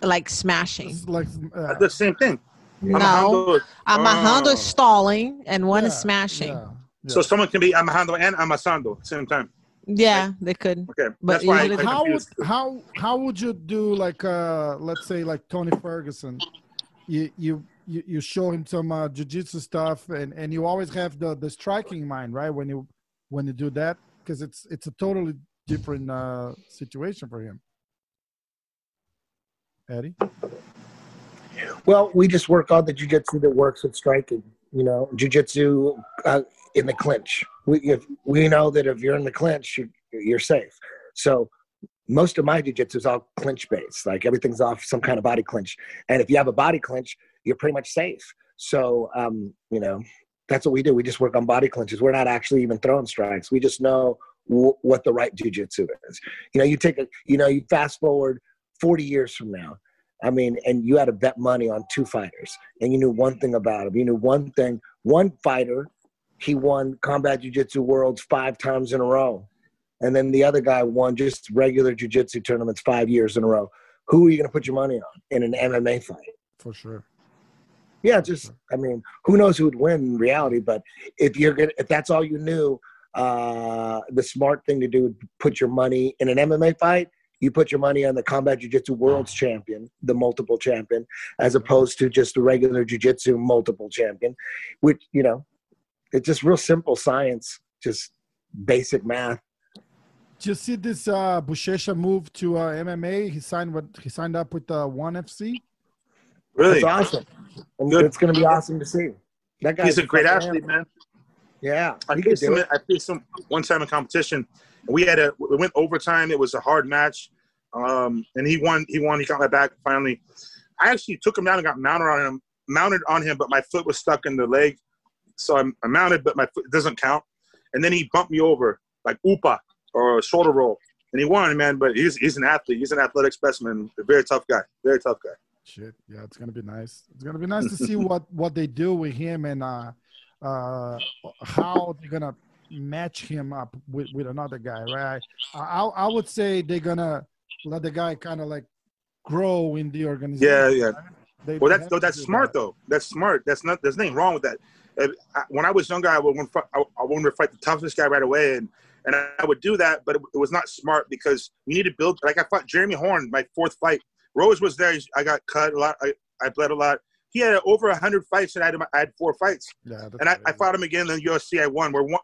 Like smashing. It's like uh, The same thing. No. Amahando. Amahando Oh. is stalling and one is smashing. yeah, yeah. So someone can be amahando and amasando at the same time. Yeah, they could. Okay, But that's why I, usually- I how would how how would you do like uh let's say like Tony Ferguson? You you you, you show him some uh, jiu-jitsu stuff and and you always have the the striking mind right when you when you do that because it's it's a totally different uh situation for him. Eddie? Well, we just work on the jujitsu that works with striking. You know, jujitsu uh, in the clinch. We if, we know that if you're in the clinch, you, you're safe. So most of my jujitsu is all clinch based. Like everything's off some kind of body clinch. And if you have a body clinch, you're pretty much safe. So um, you know, that's what we do. We just work on body clinches. We're not actually even throwing strikes. We just know w- what the right jujitsu is. You know, you take a, you know, you fast forward 40 years from now. I mean, and you had to bet money on two fighters, and you knew one thing about them. You knew one thing. One fighter, he won combat jiu-jitsu worlds five times in a row, and then the other guy won just regular jiu-jitsu tournaments five years in a row. Who are you going to put your money on in an MMA fight? For sure. Yeah, just I mean, who knows who would win in reality? But if you're gonna, if that's all you knew, uh, the smart thing to do would put your money in an MMA fight. You put your money on the combat jiu-jitsu world's champion, the multiple champion, as opposed to just the regular jiu-jitsu multiple champion, which you know, it's just real simple science, just basic math. Did you see this uh Buchecha move to uh, MMA? He signed what he signed up with uh, One FC. Really, That's awesome. And Good. It's going to be awesome to see. That guy. he's a great athlete, man. Yeah, I he could faced him. I faced him one time in competition. We had a we went overtime. It was a hard match, um, and he won. He won. He got my back finally. I actually took him down and got mounted on him. Mounted on him, but my foot was stuck in the leg, so I'm, I mounted, but my foot doesn't count. And then he bumped me over like upa or a shoulder roll, and he won, man. But he's he's an athlete. He's an athletic specimen. A very tough guy. Very tough guy. Shit, yeah, it's gonna be nice. It's gonna be nice to see what what they do with him and uh, uh, how they're gonna match him up with, with another guy, right? I I I would say they're gonna let the guy kind of like grow in the organization. Yeah, yeah. right? They- Well, that's though, that's smart that. though. That's smart. That's not. There's nothing wrong with that. If, I, when I was younger, I would want I, I wanted to fight the toughest guy right away, and and I would do that, but it, was not smart because you need to build. Like I fought Jeremy Horn, my fourth fight. Rose was there. I got cut a lot. I, I bled a lot. He had over hundred fights, and I had, I had four fights. Yeah, And I, I fought him again in the UFC. I won. We're one.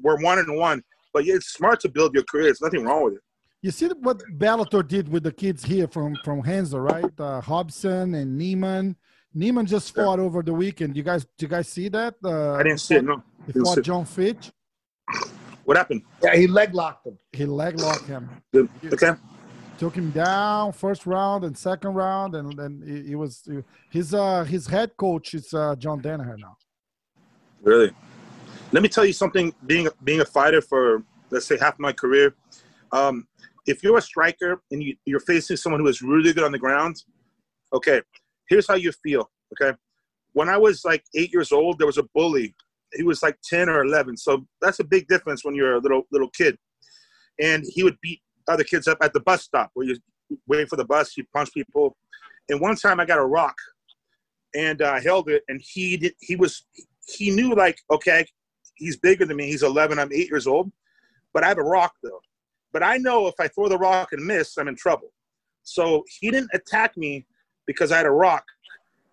We're one and one. But yeah, it's smart to build your career. There's nothing wrong with it. You see what Bellator did with the kids here from from Hansa, right? Uh, Robson and Neiman. Neiman just Yeah. fought over the weekend. You guys, do you guys see that? Uh, I didn't see it. No. He fought see. Jon Fitch. What happened? Yeah, he leg locked him. He leg locked him. Okay. took him down first round and second round, and then he, he was his uh his head coach is uh, John Danaher now. Really? Let me tell you something. Being being a fighter for let's say half my career, um, if you're a striker and you, you're facing someone who is really good on the ground, okay, here's how you feel. Okay, when I was like eight years old, there was a bully. He was like ten or eleven, so that's a big difference when you're a little little kid. And he would beat other kids up at the bus stop where you're waiting for the bus. He punched people. And one time I got a rock, and I held it, and he did. He was he knew like okay he's bigger than me. He's 11 i'm 8 years old. But i have a rock though. But i know if i throw the rock and miss i'm in trouble. So he didn't attack me because i had a rock.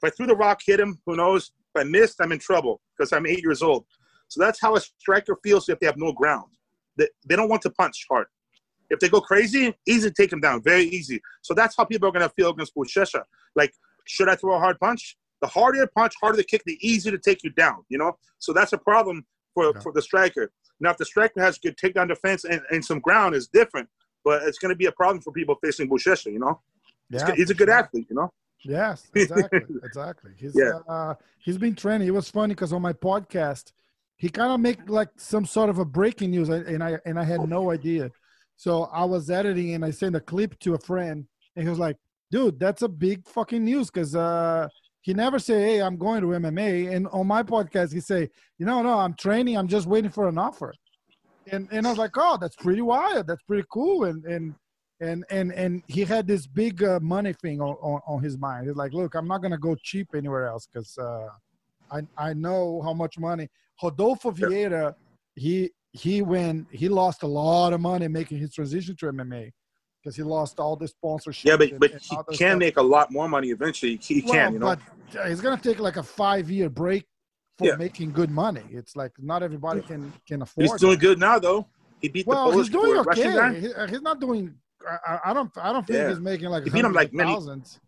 If i threw the rock hit him who knows? If i missed i'm in trouble because i'm 8 years old. So that's how a striker feels if they have no ground. They, don't want to punch hard. If they go crazy easy to take them down. Very easy. So that's how people are going to feel against Buchecha. like should i throw a hard punch? The harder the punch, harder the kick, the easier to take you down. You know, so that's a problem for Yeah. for the striker. Now, if the striker has good takedown defense and, and some ground, is different. But it's going to be a problem for people facing Buchecha. You know, he's, Yeah, he's a good sure. athlete. You know, Yes, exactly, exactly. He's Yeah. uh, he's been training. It was funny because on my podcast, he kind of make like some sort of a breaking news, and and I and I had no idea. So I was editing and I sent a clip to a friend, and he was like, "Dude, that's a big fucking news," because uh, he never say, "Hey, I'm going to MMA." And on my podcast, he say, "You know, no, I'm training. I'm just waiting for an offer." And and I was like, "Oh, that's pretty wild. That's pretty cool." And and and and and he had this big uh, money thing on, on, on his mind. He's like, "Look, I'm not gonna go cheap anywhere else because uh, I I know how much money." Rodolfo Vieira, he he went he lost a lot of money making his transition to MMA because he lost all the sponsorship. yeah, but and- but and he can stuff. make a lot more money eventually. He, he Well, can. You know, but uh, it's gonna take like a five year break for Yeah. making good money. It's like not everybody can can afford. he's doing that. good now though. He beat Well, the Polish he's doing okay. He- uh, he's not doing. I, I- I don't. I don't think Yeah. he's making like. He beat him like many- thousands.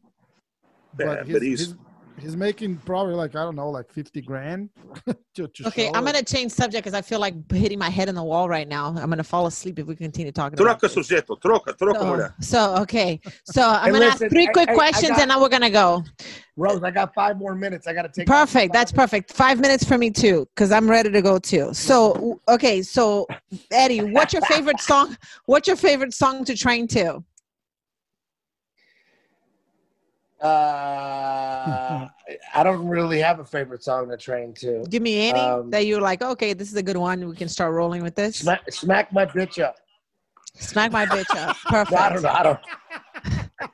but, he's, but he's- he's he's making probably like I don't know, like fifty grand. to, to Okay, show I'm it. gonna change subject because I feel like hitting my head in the wall right now. I'm gonna fall asleep if we continue talking. about Troca this. sujeto, troca, troca So, mulher. so okay, so I'm gonna listen, ask three quick I- I questions got- and then we're gonna go. Rose, I got five more minutes. I got to take. Perfect. That's perfect. Five minutes for me too, because I'm ready to go too. So okay, so Eddie, what's your favorite song? What's your favorite song to train to? Uh, I don't really have a favorite song to train to. Give me any Um, that you're like, okay, this is a good one. We can start rolling with this. Smack, smack my bitch up. Smack my bitch up. No, I don't Perfect. know. I don't.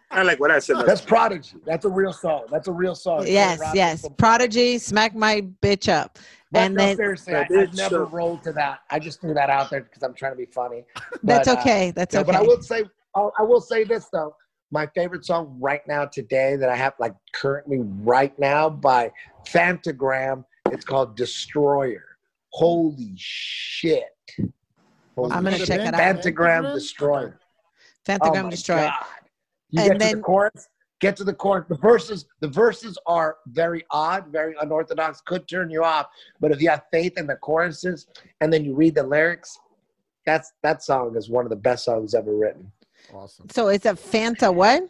I like what I said. That's Prodigy. That's a real song. That's a real song. Yes, yes. from- Prodigy, smack my bitch up. But and no, then- seriously, I, I've never up. rolled to that. I just threw that out there because I'm trying to be funny. That's But, uh, okay. That's No, okay. But I will say, I will say this though. My favorite song right now today that I have like currently right now by Phantogram. It's called Destroyer. Holy shit! Holy I'm gonna shit. check it out. Phantogram Destroyer. Oh my Destroyer. God. You And get to then- the chorus. Get to the chorus. The verses. The verses are very odd, very unorthodox. Could turn you off, but if you have faith in the choruses and then you read the lyrics, that's that song is one of the best songs ever written. Awesome. So it's a Fanta what?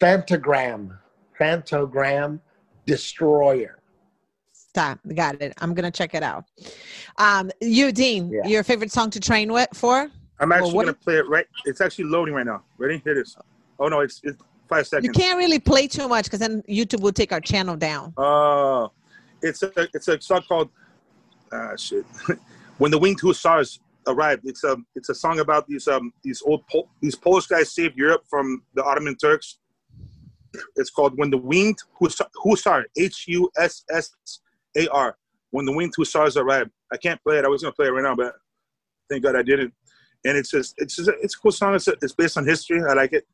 Phantogram. Phantogram Destroyer. Stop. Got it. I'm gonna check it out. Um, you, Dean, Yeah. your favorite song to train with for? I'm actually what- gonna play it right. It's actually loading right now. Ready? Here it is. Oh no, it's, it's five You can't really play too much because then YouTube will take our channel down. Uh, it's a it's a song called ah shit. when the winged hussars arrived, it's a it's a song about these um these old Pol- these Polish guys saved Europe from the Ottoman Turks. It's called when the winged hussar, H U S S A R when the winged hussars arrived. I can't play it. I was gonna play it right now, but thank God I didn't. And it's just it's just, it's a cool song. It's, it's based on history. I like it.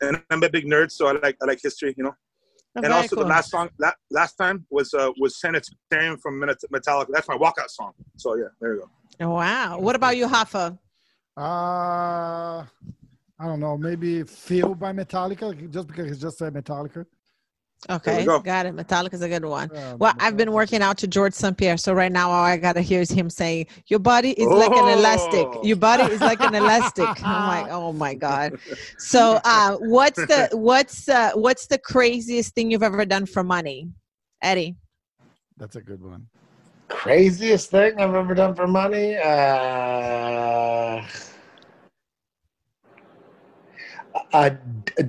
And I'm a big nerd, so I like I like history. You know Oh, and also cool. the last song la- last time was uh was sanitarium from metallica that's my walkout song so yeah there you go Wow. What about you, Hafa? Uh, I don't know. Maybe "Feel" by Metallica, just because it's just a Metallica. Okay, go. got it. Metallica's a good one. Yeah, Well, I've been working out to Georges St. Pierre, so right now all I gotta hear is him saying, "Your body is like an elastic. Oh. Your body is like an elastic." I'm like, "Oh my god!" So, uh, what's the what's uh, what's the craziest thing you've ever done for money, Eddie? That's a good one. Craziest thing I've ever done for money? Uh,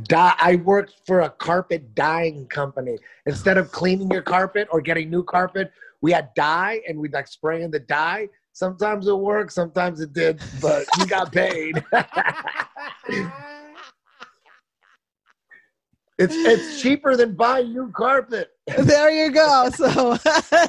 dye, I worked for a carpet dyeing company. Instead of cleaning your carpet or getting new carpet, we had dye and we'd like spray in the dye. Sometimes it worked, sometimes it did, but we got paid. it's it's cheaper than buying new carpet. There you go. So,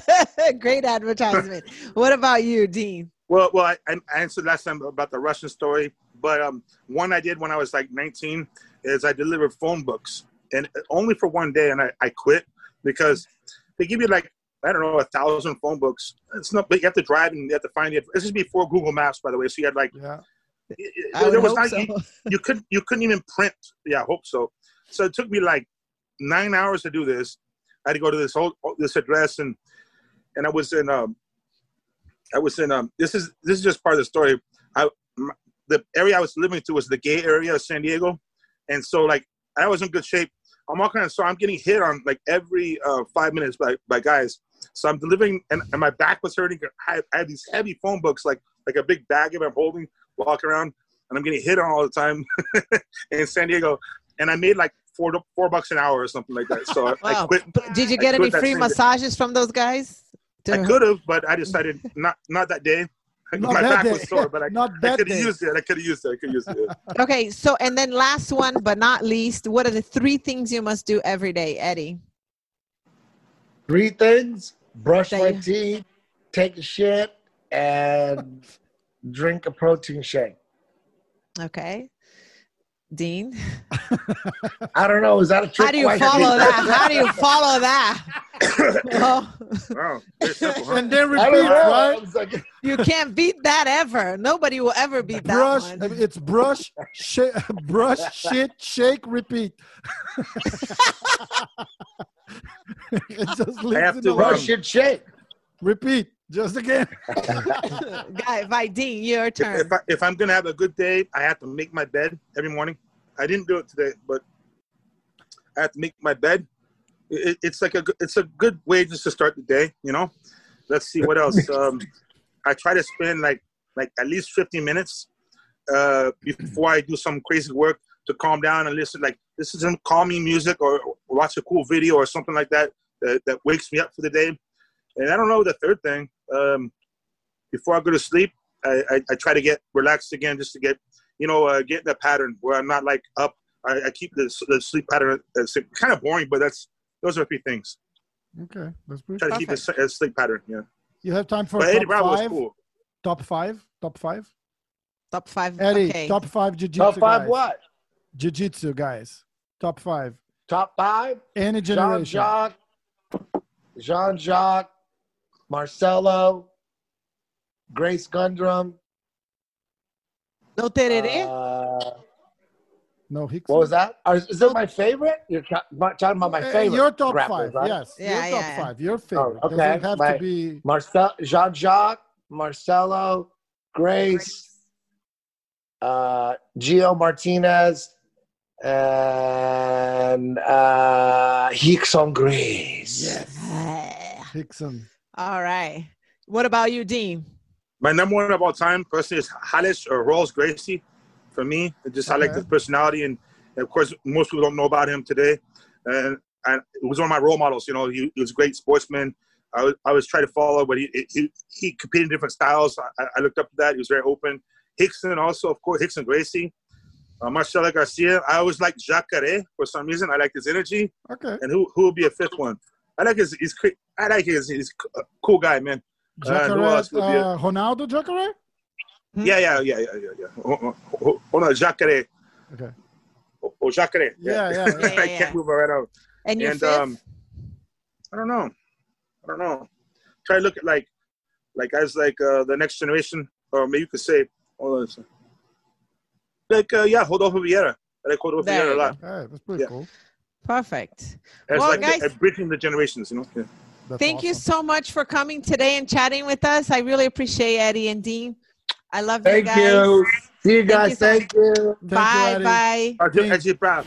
great advertisement. What about you, Dean? well well I, I answered last time about the russian story but um one i did when i was like 19 is i delivered phone books and only for one day and i, I quit because they give you like I don't know, a thousand phone books. It's not, but you have to drive and you have to find it. This is before Google Maps, by the way. So you had like, Yeah. I would there was hope not, so. you, you couldn't you couldn't even print. Yeah, I hope so. So it took me like nine hours to do this. I had to go to this whole this address and and I was in um I was in um this is this is just part of the story. I m- the area I was living to was the gay area of San Diego, and so like I was in good shape. I'm walking so I'm getting hit on like every uh, five minutes by by guys. So I'm delivering, and, and my back was hurting. I, I have these heavy phone books, like like a big bag of I'm holding, walking around, and I'm getting hit on all the time in San Diego. And I made like four four bucks an hour or something like that. So I, I Wow. quit. Did you get any free same day. massages from those guys? I could have, but I decided not not that day. Not my back day. was sore, but I, Not I could have used it. I could have used it. I could have used it. Okay, so and then last one but not least, what are the three things you must do every day, Eddie? Three things: brush That my you- teeth, take a shit, and drink a protein shake. Okay. Dean, I don't know. Is that a trick how do you question? follow that? How do you follow that? Oh, Wow, simple, huh? and then I repeat, don't know. Right? like, You can't beat that ever. Nobody will ever beat that Brush. one. It's brush, shake, brush, shit, shake, repeat. it just leaves have it to alone. brush and shake. Repeat. Just again. Guy, Vidine, your turn. if, I, if I'm gonna have a good day, I have to make my bed every morning. I didn't do it today, but I have to make my bed. It, it's like a good- it's a good way just to start the day. You know. Let's see what else. Um, I try to spend like like at least 15 minutes uh, before I do some crazy work to calm down and listen. Like this is some calming music or, or watch a cool video or something like that, that that wakes me up for the day. And I don't know the third thing. Um, before I go to sleep, I, I, I try to get relaxed again, just to get you know uh, get in the pattern where I'm not like up. I, I keep the, the sleep pattern. It's kind of boring, but that's those are a few things. Okay, that's pretty. Try to keep the s- uh, sleep pattern. Yeah. You have time for But Eddie top Bravo was five. cool. Top five. Top five. Top five. Eddie, okay. top five jiu-jitsu Top five guys. what? Jiu-jitsu guys. Top five. Top five? Any Jean generation. Jacques, Jean Jacques, Marcelo, Grace Gundrum. No tereré? Uh, no, Hicks. what was that? Are- Is that my favorite? You're ca- talking about my Uh, favorite. Your top grapplers, five. right? Yes. Yeah, your top yeah, yeah. five. Your favorite. okay. Doesn't have My- to be. Marcel, Jean Jacques, Marcelo, Grace, uh, Geo Martinez, and uh, Rickson Grace. Ah, Rickson. All right. What about you, Dean? My number one of all time person is Halish or Rolls Gracie. For me, it just I like Okay. his personality, and, and of course, most people don't know about him today. And, and it was one of my role models. You know, he, he was a great sportsman. I was I was trying to follow, but he he, he competed in different styles. I, I looked up to that. He was very open. Rickson also, of course, Rickson Gracie. Uh, Marcelo Garcia. I always like Jacare for some reason. I like his energy. Okay. And who who would be a fifth one? I like his he's cre- I like his he's a cool guy, man. Uh, who Jacare, else would uh, Ronaldo Jacare? Hmm? Yeah, yeah, yeah, yeah, yeah, yeah. Oh, oh, oh, oh no, Jacare. Okay. Oh, oh Jacare. Yeah, yeah, yeah. Yeah, I yeah. can't move right out. And your And, fifth? um, I don't know. I don't know. Try to look at like, like as like uh, the next generation, or maybe you could say, hold on. a second. Like uh, yeah, Rodolfo Vieira. I like Rodolfo There Vieira a lot. Hey, that's pretty Yeah. cool. Perfect. As Well, like guys- uh, bridging the generations, you know. Yeah. That's Thank you so much for coming today and chatting with us. I really appreciate Eddie and Dean. I love Thank you guys. you. See you Thank guys. you so Thank you. you, Bye Eddie. bye. Archie, Archie Brown.